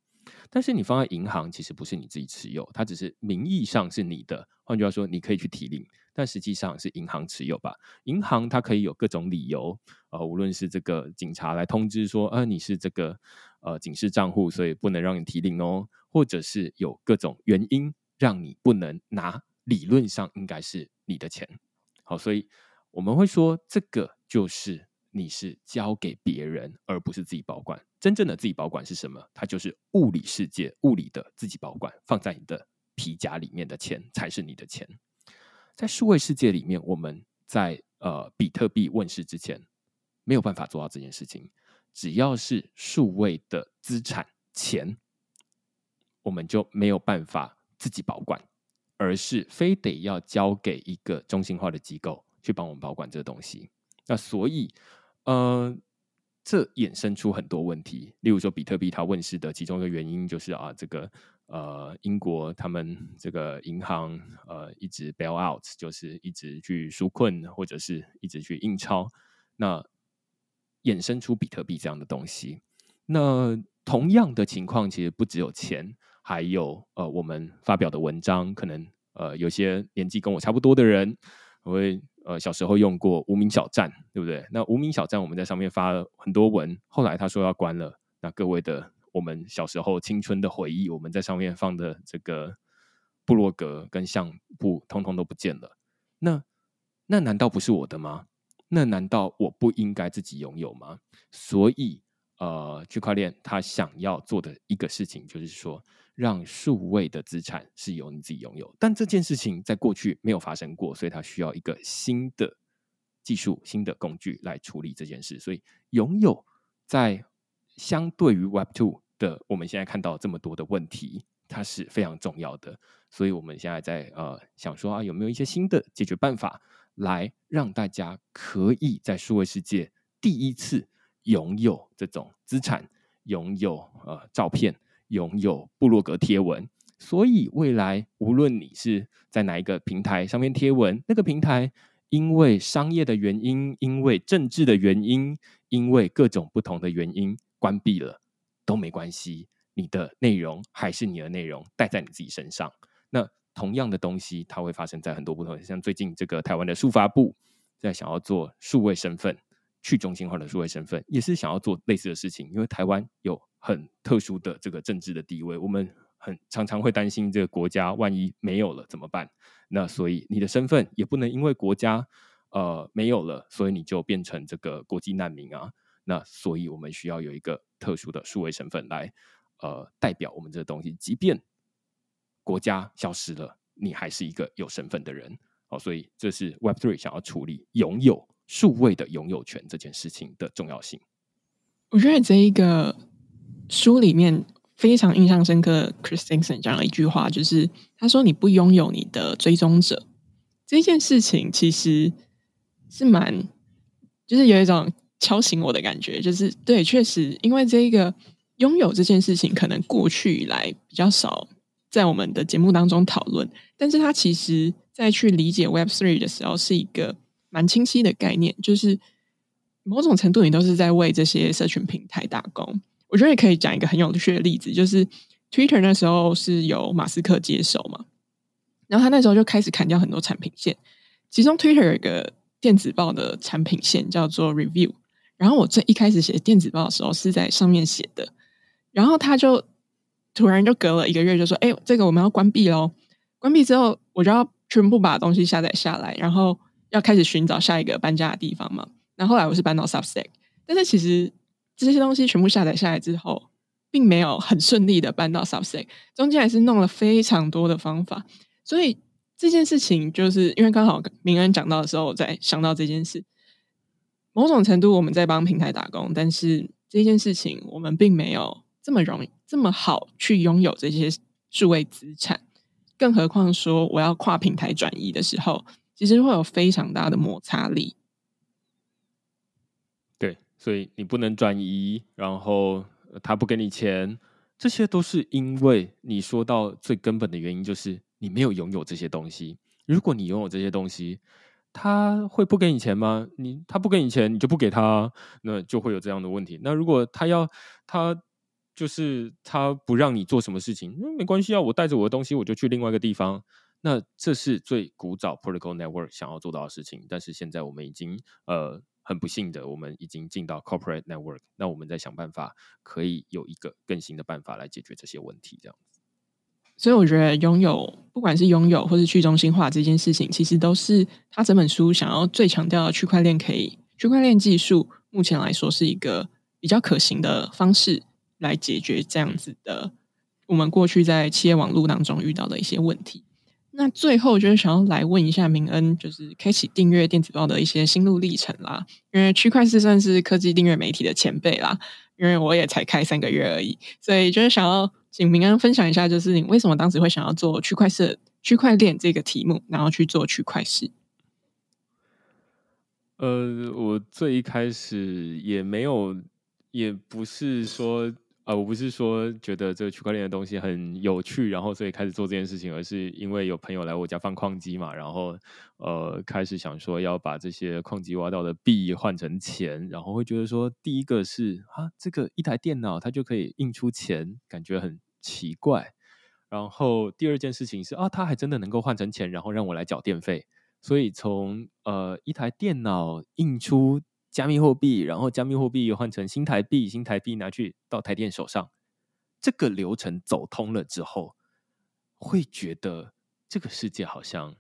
但是你放在银行，其实不是你自己持有，它只是名义上是你的。换句话说，你可以去提领，但实际上是银行持有吧？银行它可以有各种理由，呃，无论是这个警察来通知说，呃，你是这个呃警示账户，所以不能让你提领哦。或者是有各种原因让你不能拿，理论上应该是你的钱。好，所以我们会说，这个就是你是交给别人，而不是自己保管。真正的自己保管是什么？它就是物理世界物理的自己保管，放在你的皮夹里面的钱才是你的钱。在数位世界里面，我们在呃比特币问世之前没有办法做到这件事情。只要是数位的资产钱。我们就没有办法自己保管，而是非得要交给一个中心化的机构去帮我们保管这个东西。那所以，呃，这衍生出很多问题。例如说，比特币它问世的其中一个原因就是啊，这个呃，英国他们这个银行呃一直 bail out，就是一直去纾困或者是一直去印钞，那衍生出比特币这样的东西。那同样的情况其实不只有钱。还有呃，我们发表的文章，可能呃，有些年纪跟我差不多的人，我会呃小时候用过无名小站，对不对？那无名小站我们在上面发了很多文，后来他说要关了，那各位的我们小时候青春的回忆，我们在上面放的这个部落格跟相簿，通通都不见了。那那难道不是我的吗？那难道我不应该自己拥有吗？所以呃，区块链他想要做的一个事情就是说。让数位的资产是由你自己拥有，但这件事情在过去没有发生过，所以它需要一个新的技术、新的工具来处理这件事。所以，拥有在相对于 Web Two 的我们现在看到这么多的问题，它是非常重要的。所以，我们现在在呃想说啊，有没有一些新的解决办法，来让大家可以在数位世界第一次拥有这种资产，拥有呃照片。拥有部落格贴文，所以未来无论你是在哪一个平台上面贴文，那个平台因为商业的原因，因为政治的原因，因为各种不同的原因，关闭了都没关系，你的内容还是你的内容，带在你自己身上。那同样的东西，它会发生在很多不同，像最近这个台湾的数发部在想要做数位身份、去中心化的数位身份，也是想要做类似的事情。因为台湾有很特殊的这个政治的地位，我们很常常会担心这个国家万一没有了怎么办？那所以你的身份也不能因为国家呃没有了，所以你就变成这个国际难民啊。那所以我们需要有一个特殊的数位身份来呃代表我们这个东西，即便。国家消失了，你还是一个有身份的人，好，所以这是 Web Three 想要处理拥有数位的拥有权这件事情的重要性。我觉得这一个书里面非常印象深刻，Chris Dixon 讲了一句话，就是他说：“你不拥有你的追踪者，这件事情其实是蛮，就是有一种敲醒我的感觉，就是对，确实，因为这一个拥有这件事情，可能过去以来比较少。”在我们的节目当中讨论，但是他其实在去理解 Web Three 的时候，是一个蛮清晰的概念，就是某种程度你都是在为这些社群平台打工。我觉得也可以讲一个很有趣的例子，就是 Twitter 那时候是由马斯克接手嘛，然后他那时候就开始砍掉很多产品线，其中 Twitter 有一个电子报的产品线叫做 Review，然后我最一开始写电子报的时候是在上面写的，然后他就。突然就隔了一个月，就说：“哎，这个我们要关闭喽！关闭之后，我就要全部把东西下载下来，然后要开始寻找下一个搬家的地方嘛。然后来我是搬到 Substack，但是其实这些东西全部下载下来之后，并没有很顺利的搬到 Substack，中间还是弄了非常多的方法。所以这件事情，就是因为刚好明恩讲到的时候，我在想到这件事。某种程度我们在帮平台打工，但是这件事情我们并没有这么容易。”这么好去拥有这些数位资产，更何况说我要跨平台转移的时候，其实会有非常大的摩擦力。对，所以你不能转移，然后他不给你钱，这些都是因为你说到最根本的原因，就是你没有拥有这些东西。如果你拥有这些东西，他会不给你钱吗？你他不给你钱，你就不给他，那就会有这样的问题。那如果他要他。就是他不让你做什么事情，嗯，没关系啊，我带着我的东西，我就去另外一个地方。那这是最古早 protocol network 想要做到的事情。但是现在我们已经呃很不幸的，我们已经进到 corporate network。那我们在想办法，可以有一个更新的办法来解决这些问题，这样子。所以我觉得拥有，不管是拥有或是去中心化这件事情，其实都是他这本书想要最强调的区块链可以，区块链技术目前来说是一个比较可行的方式。来解决这样子的，我们过去在企业网络当中遇到的一些问题。那最后就是想要来问一下明恩，就是开启订阅电子报的一些心路历程啦。因为区块势算是科技订阅媒体的前辈啦，因为我也才开三个月而已，所以就是想要请明恩分享一下，就是你为什么当时会想要做区块势、区块链这个题目，然后去做区块势。呃，我最一开始也没有，也不是说。呃，我不是说觉得这个区块链的东西很有趣，然后所以开始做这件事情，而是因为有朋友来我家放矿机嘛，然后呃开始想说要把这些矿机挖到的币换成钱，然后会觉得说，第一个是啊，这个一台电脑它就可以印出钱，感觉很奇怪。然后第二件事情是啊，它还真的能够换成钱，然后让我来缴电费。所以从呃一台电脑印出。加密货币，然后加密货币换成新台币，新台币拿去到台电手上，这个流程走通了之后，会觉得这个世界好像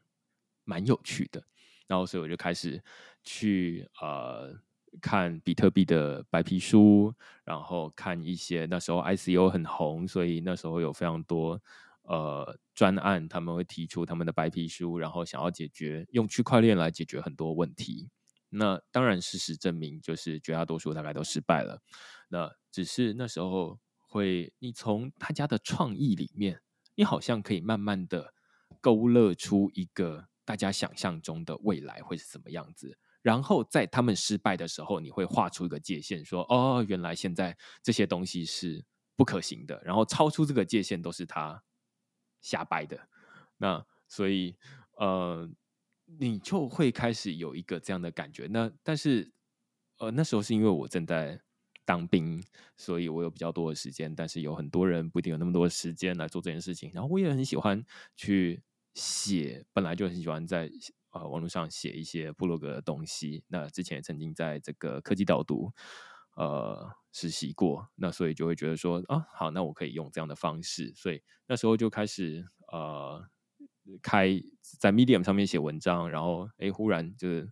蛮有趣的。然后，所以我就开始去呃看比特币的白皮书，然后看一些那时候 ICO 很红，所以那时候有非常多呃专案，他们会提出他们的白皮书，然后想要解决用区块链来解决很多问题。那当然，事实证明，就是绝大多数大概都失败了。那只是那时候会，你从他家的创意里面，你好像可以慢慢的勾勒出一个大家想象中的未来会是什么样子。然后在他们失败的时候，你会画出一个界限，说：“哦，原来现在这些东西是不可行的。”然后超出这个界限都是他瞎掰的。那所以，呃。你就会开始有一个这样的感觉。那但是，呃，那时候是因为我正在当兵，所以我有比较多的时间，但是有很多人不一定有那么多时间来做这件事情。然后我也很喜欢去写，本来就很喜欢在呃网络上写一些部落格的东西。那之前也曾经在这个科技导读呃实习过，那所以就会觉得说啊，好，那我可以用这样的方式，所以那时候就开始呃开在 Medium 上面写文章，然后哎，忽然就是。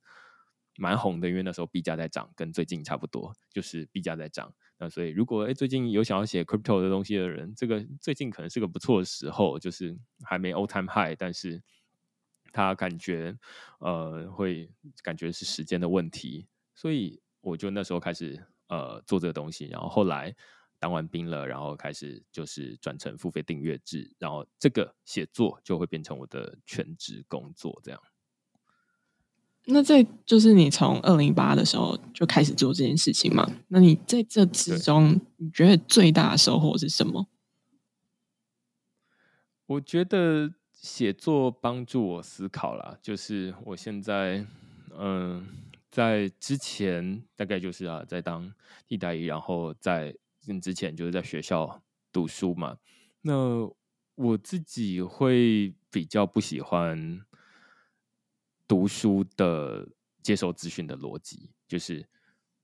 蛮红的，因为那时候币价在涨，跟最近差不多，就是币价在涨。那所以，如果诶最近有想要写 crypto 的东西的人，这个最近可能是个不错的时候，就是还没 all time high，但是他感觉呃会感觉是时间的问题，所以我就那时候开始呃做这个东西，然后后来当完兵了，然后开始就是转成付费订阅制，然后这个写作就会变成我的全职工作，这样。那这就是你从二零一八的时候就开始做这件事情吗？那你在这之中，你觉得最大的收获是什么？我觉得写作帮助我思考啦，就是我现在，嗯，在之前大概就是啊，在当替代役，然后在之前就是在学校读书嘛。那我自己会比较不喜欢。读书的接受资讯的逻辑，就是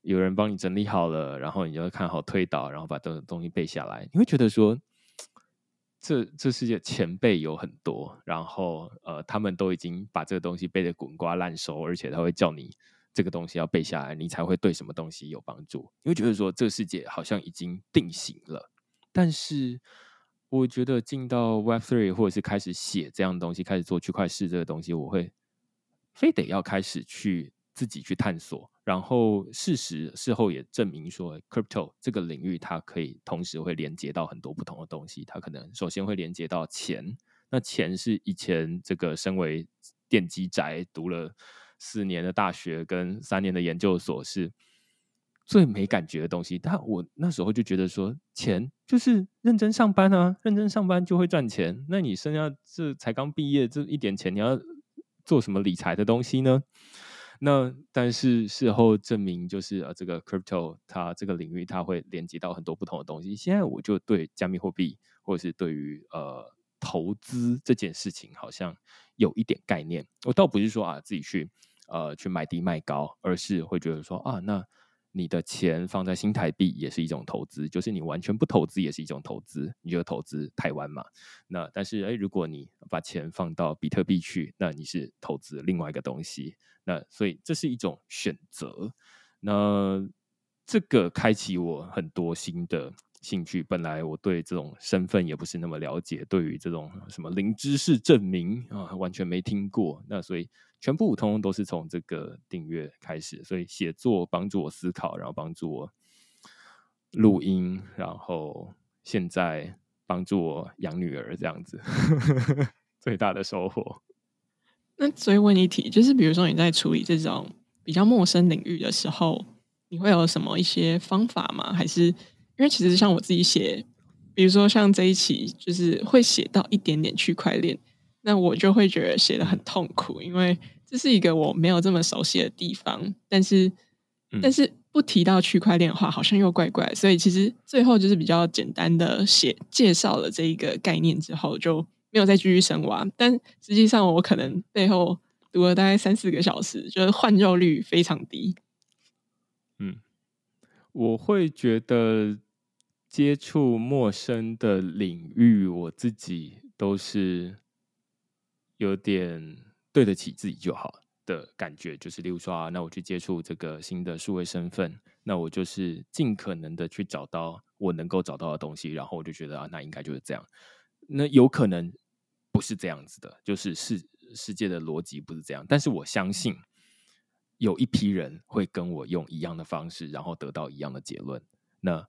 有人帮你整理好了，然后你就看好推导，然后把东东西背下来。你会觉得说，这这世界前辈有很多，然后呃，他们都已经把这个东西背得滚瓜烂熟，而且他会叫你这个东西要背下来，你才会对什么东西有帮助。你会觉得说，这个世界好像已经定型了。但是，我觉得进到 Web3 或者是开始写这样东西，开始做区块链这个东西，我会。非得要开始去自己去探索，然后事实事后也证明说，crypto 这个领域它可以同时会连接到很多不同的东西。它可能首先会连接到钱，那钱是以前这个身为电机宅读了四年的大学跟三年的研究所是最没感觉的东西。但我那时候就觉得说，钱就是认真上班啊，认真上班就会赚钱。那你剩下这才刚毕业这一点钱，你要。做什么理财的东西呢？那但是事后证明，就是呃，这个 crypto 它这个领域，它会连接到很多不同的东西。现在我就对加密货币，或者是对于呃投资这件事情，好像有一点概念。我倒不是说啊自己去呃去买低卖高，而是会觉得说啊那。你的钱放在新台币也是一种投资，就是你完全不投资也是一种投资。你就投资台湾嘛？那但是诶，如果你把钱放到比特币去，那你是投资另外一个东西。那所以这是一种选择。那这个开启我很多新的兴趣。本来我对这种身份也不是那么了解，对于这种什么零知识证明啊，完全没听过。那所以。全部通通都是从这个订阅开始，所以写作帮助我思考，然后帮助我录音，然后现在帮助我养女儿，这样子 最大的收获。那所以问一题，就是比如说你在处理这种比较陌生领域的时候，你会有什么一些方法吗？还是因为其实像我自己写，比如说像这一期，就是会写到一点点区块链，那我就会觉得写的很痛苦，因为。这是一个我没有这么熟悉的地方，但是，嗯、但是不提到区块链的话，好像又怪怪。所以其实最后就是比较简单的写介绍了这一个概念之后，就没有再继续深挖。但实际上，我可能背后读了大概三四个小时，就是换肉率非常低。嗯，我会觉得接触陌生的领域，我自己都是有点。对得起自己就好的感觉，就是例如说啊，那我去接触这个新的数位身份，那我就是尽可能的去找到我能够找到的东西，然后我就觉得啊，那应该就是这样。那有可能不是这样子的，就是世世界的逻辑不是这样。但是我相信有一批人会跟我用一样的方式，然后得到一样的结论。那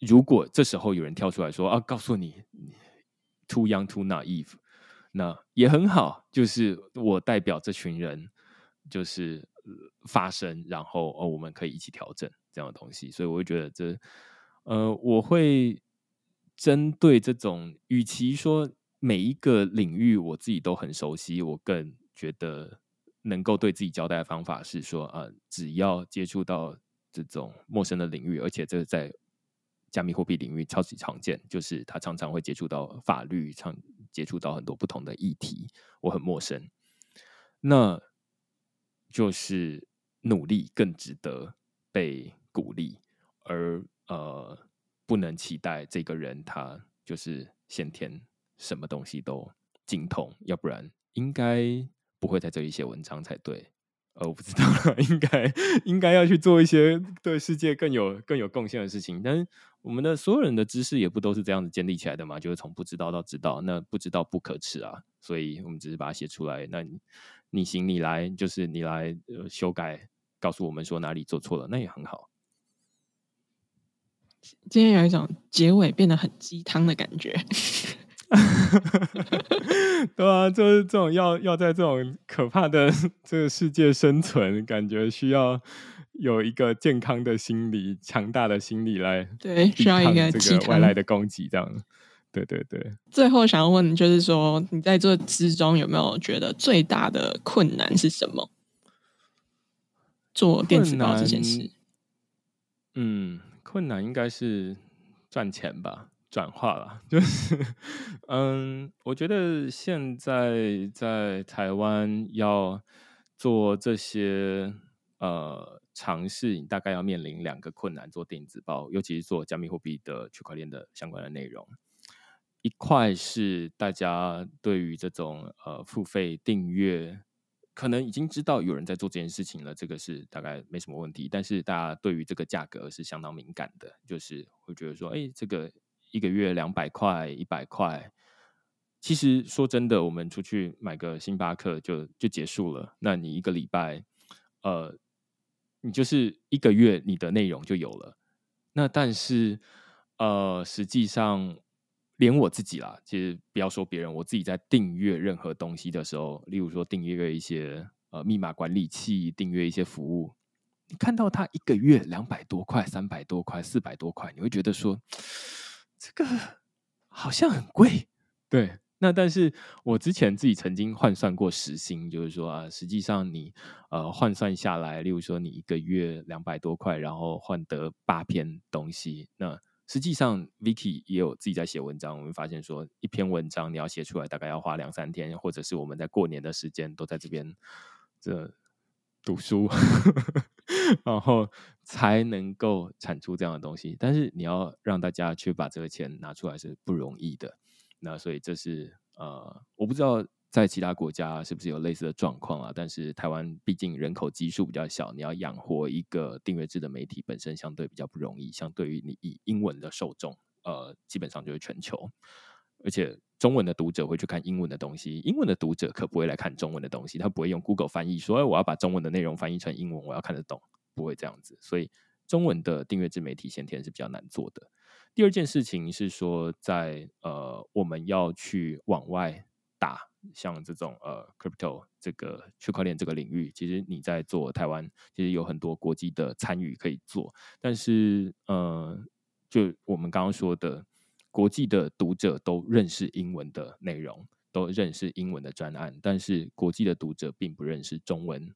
如果这时候有人跳出来说啊，告诉你，too young, too naive。那也很好，就是我代表这群人，就是发声，然后哦，我们可以一起调整这样的东西。所以我会觉得这，呃，我会针对这种，与其说每一个领域我自己都很熟悉，我更觉得能够对自己交代的方法是说，啊、只要接触到这种陌生的领域，而且这在加密货币领域超级常见，就是他常常会接触到法律，常接触到很多不同的议题，我很陌生，那就是努力更值得被鼓励，而呃，不能期待这个人他就是先天什么东西都精通，要不然应该不会在这里写文章才对。呃，我不知道，应该应该要去做一些对世界更有更有贡献的事情。但是我们的所有人的知识也不都是这样子建立起来的嘛？就是从不知道到知道，那不知道不可耻啊。所以我们只是把它写出来。那你行你来，就是你来修改，告诉我们说哪里做错了，那也很好。今天有一种结尾变得很鸡汤的感觉。对啊，就是这种要要在这种可怕的这个世界生存，感觉需要有一个健康的心理、强大的心理来对，需要一个这个外来的攻击，这样。对对对。最后想要问你，就是说你在这之中有没有觉得最大的困难是什么？做电子报这件事，嗯，困难应该是赚钱吧。转化了，就是，嗯，我觉得现在在台湾要做这些呃尝试，你大概要面临两个困难：做电子报，尤其是做加密货币的区块链的相关的内容。一块是大家对于这种呃付费订阅，可能已经知道有人在做这件事情了，这个是大概没什么问题。但是大家对于这个价格是相当敏感的，就是会觉得说，哎，这个。一个月两百块、一百块，其实说真的，我们出去买个星巴克就就结束了。那你一个礼拜，呃，你就是一个月，你的内容就有了。那但是，呃，实际上连我自己啦，其实不要说别人，我自己在订阅任何东西的时候，例如说订阅一些呃密码管理器，订阅一些服务，你看到它一个月两百多块、三百多块、四百多块，你会觉得说。这个好像很贵，对。那但是我之前自己曾经换算过时薪，就是说啊，实际上你呃换算下来，例如说你一个月两百多块，然后换得八篇东西，那实际上 Vicky 也有自己在写文章，我们发现说一篇文章你要写出来，大概要花两三天，或者是我们在过年的时间都在这边这。读书，然后才能够产出这样的东西。但是你要让大家去把这个钱拿出来是不容易的。那所以这是呃，我不知道在其他国家是不是有类似的状况啊。但是台湾毕竟人口基数比较小，你要养活一个订阅制的媒体本身相对比较不容易。相对于你以英文的受众，呃，基本上就是全球。而且中文的读者会去看英文的东西，英文的读者可不会来看中文的东西，他不会用 Google 翻译说，哎，我要把中文的内容翻译成英文，我要看得懂，不会这样子。所以中文的订阅制媒体先天是比较难做的。第二件事情是说在，在呃我们要去往外打，像这种呃 crypto 这个区块链这个领域，其实你在做台湾，其实有很多国际的参与可以做，但是呃，就我们刚刚说的。国际的读者都认识英文的内容，都认识英文的专案，但是国际的读者并不认识中文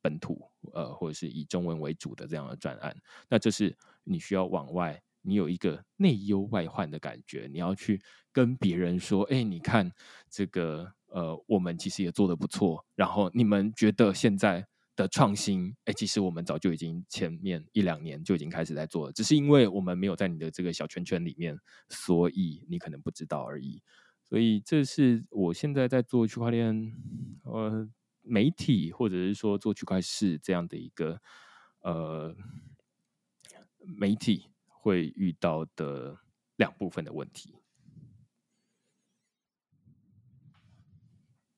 本土，呃，或者是以中文为主的这样的专案。那这是你需要往外，你有一个内忧外患的感觉，你要去跟别人说，哎，你看这个，呃，我们其实也做得不错，然后你们觉得现在。的创新，哎，其实我们早就已经前面一两年就已经开始在做了，只是因为我们没有在你的这个小圈圈里面，所以你可能不知道而已。所以这是我现在在做区块链呃媒体，或者是说做区块市这样的一个呃媒体会遇到的两部分的问题。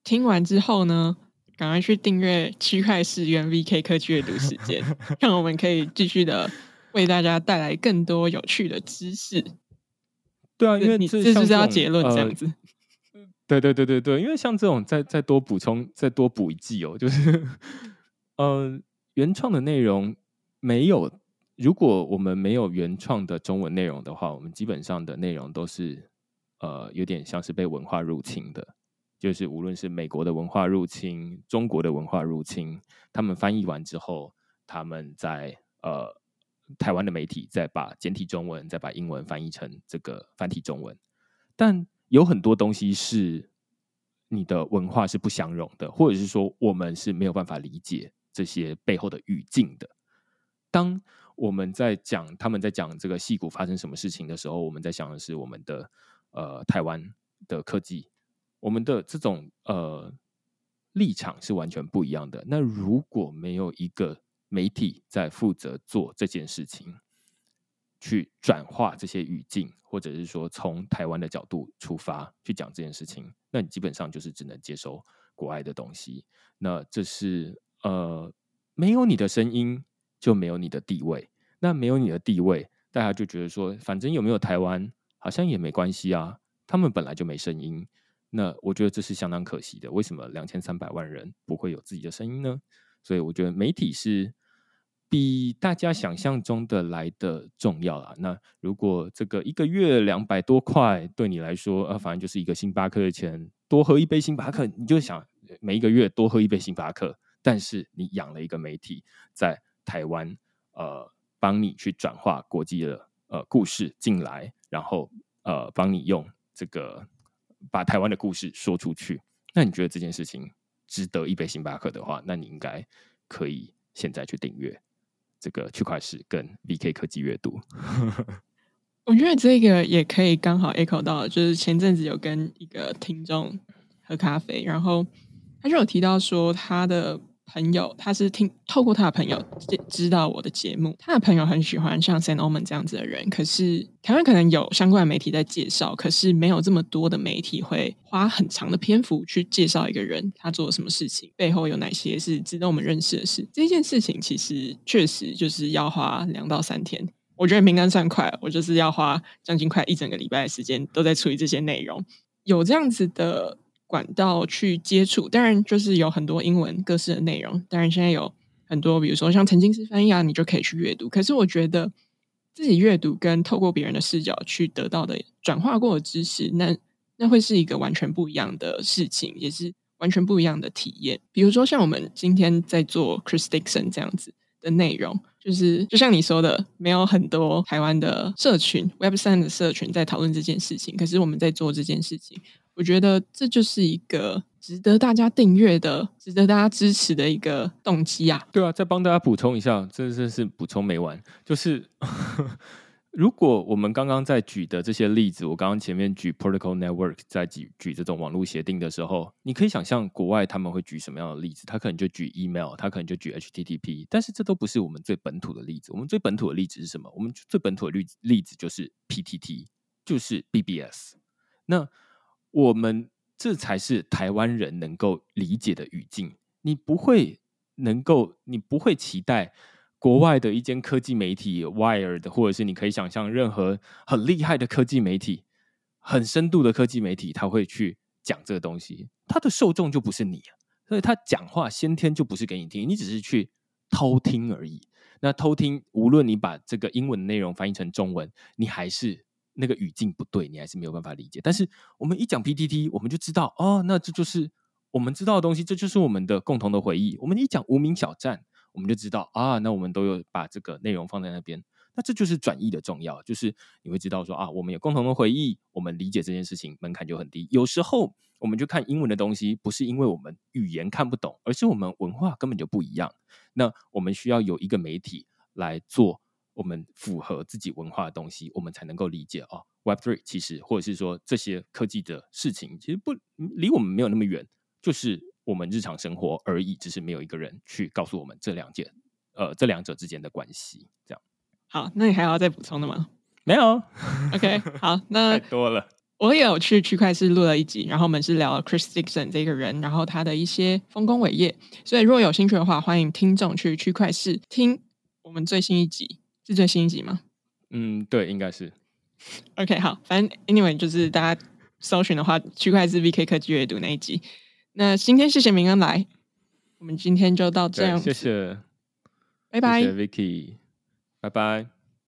听完之后呢？赶快去订阅区块势跟 VK 科技阅读时间，让我们可以继续的为大家带来更多有趣的知识。对啊，因为你这就是要结论这样子。呃、对对对对对，因为像这种再再多补充再多补一季哦，就是呃原创的内容没有，如果我们没有原创的中文内容的话，我们基本上的内容都是呃有点像是被文化入侵的。就是无论是美国的文化入侵，中国的文化入侵，他们翻译完之后，他们在呃台湾的媒体再把简体中文再把英文翻译成这个繁体中文，但有很多东西是你的文化是不相容的，或者是说我们是没有办法理解这些背后的语境的。当我们在讲他们在讲这个戏骨发生什么事情的时候，我们在想的是我们的呃台湾的科技，我们的这种呃立场是完全不一样的。那如果没有一个媒体在负责做这件事情，去转化这些语境，或者是说从台湾的角度出发去讲这件事情，那你基本上就是只能接受国外的东西。那这是呃，没有你的声音就没有你的地位。那没有你的地位，大家就觉得说，反正有没有台湾好像也没关系啊。他们本来就没声音。那我觉得这是相当可惜的。为什么两千三百万人不会有自己的声音呢？所以我觉得媒体是比大家想象中的来的重要啊。那如果这个一个月两百多块对你来说，呃，反正就是一个星巴克的钱，多喝一杯星巴克，你就想每一个月多喝一杯星巴克。但是你养了一个媒体在台湾，呃，帮你去转化国际的呃故事进来，然后呃帮你用这个把台湾的故事说出去。那你觉得这件事情值得一杯星巴克的话，那你应该可以现在去订阅这个区块链跟 VK 科技阅读。我觉得这个也可以刚好 echo 到，就是前阵子有跟一个听众喝咖啡，然后他就有提到说他的。朋友，他是听透过他的朋友知道我的节目。他的朋友很喜欢像 San Omen 这样子的人，可是台湾可能有相关的媒体在介绍，可是没有这么多的媒体会花很长的篇幅去介绍一个人，他做了什么事情，背后有哪些是值得我们认识的事。这件事情其实确实就是要花两到三天。我觉得明恩算快，我就是要花将近快一整个礼拜的时间都在处理这些内容。有这样子的。管道去接触，当然就是有很多英文各式的内容。当然现在有很多，比如说像沉浸式翻译啊，你就可以去阅读。可是我觉得自己阅读跟透过别人的视角去得到的转化过的知识，那那会是一个完全不一样的事情，也是完全不一样的体验。比如说像我们今天在做 Chris Dixon 这样子的内容，就是就像你说的，没有很多台湾的社群 Web 三的社群在讨论这件事情，可是我们在做这件事情。我觉得这就是一个值得大家订阅的、值得大家支持的一个动机啊！对啊，再帮大家补充一下，这真是补充没完。就是 如果我们刚刚在举的这些例子，我刚刚前面举 Protocol Network，在举举这种网络协定的时候，你可以想象国外他们会举什么样的例子？他可能就举 email，他可能就举 HTTP，但是这都不是我们最本土的例子。我们最本土的例子是什么？我们最本土的例例子就是 PTT，就是 BBS。那我们这才是台湾人能够理解的语境。你不会能够，你不会期待国外的一间科技媒体 Wired，或者是你可以想象任何很厉害的科技媒体、很深度的科技媒体，他会去讲这个东西。他的受众就不是你，所以他讲话先天就不是给你听，你只是去偷听而已。那偷听，无论你把这个英文内容翻译成中文，你还是。那个语境不对，你还是没有办法理解。但是我们一讲 PTT，我们就知道哦，那这就是我们知道的东西，这就是我们的共同的回忆。我们一讲无名小站，我们就知道啊，那我们都有把这个内容放在那边。那这就是转译的重要，就是你会知道说啊，我们有共同的回忆，我们理解这件事情门槛就很低。有时候我们就看英文的东西，不是因为我们语言看不懂，而是我们文化根本就不一样。那我们需要有一个媒体来做。我们符合自己文化的东西，我们才能够理解哦。Web Three 其实，或者是说这些科技的事情，其实不离我们没有那么远，就是我们日常生活而已，只是没有一个人去告诉我们这两件，呃，这两者之间的关系。这样。好，那你还要再补充的吗？没有。OK，好，那太多了。我也有去区块市录了一集，然后我们是聊 Chris Dixon 这个人，然后他的一些丰功伟业。所以如果有兴趣的话，欢迎听众去区块市听我们最新一集。是最新一集吗？嗯，对，应该是。OK，好，反正 anyway 就是大家搜寻的话，区块链 VK 科技阅读那一集。那今天谢谢明恩来，我们今天就到这样，谢谢，拜拜，谢谢 Vicky，拜拜。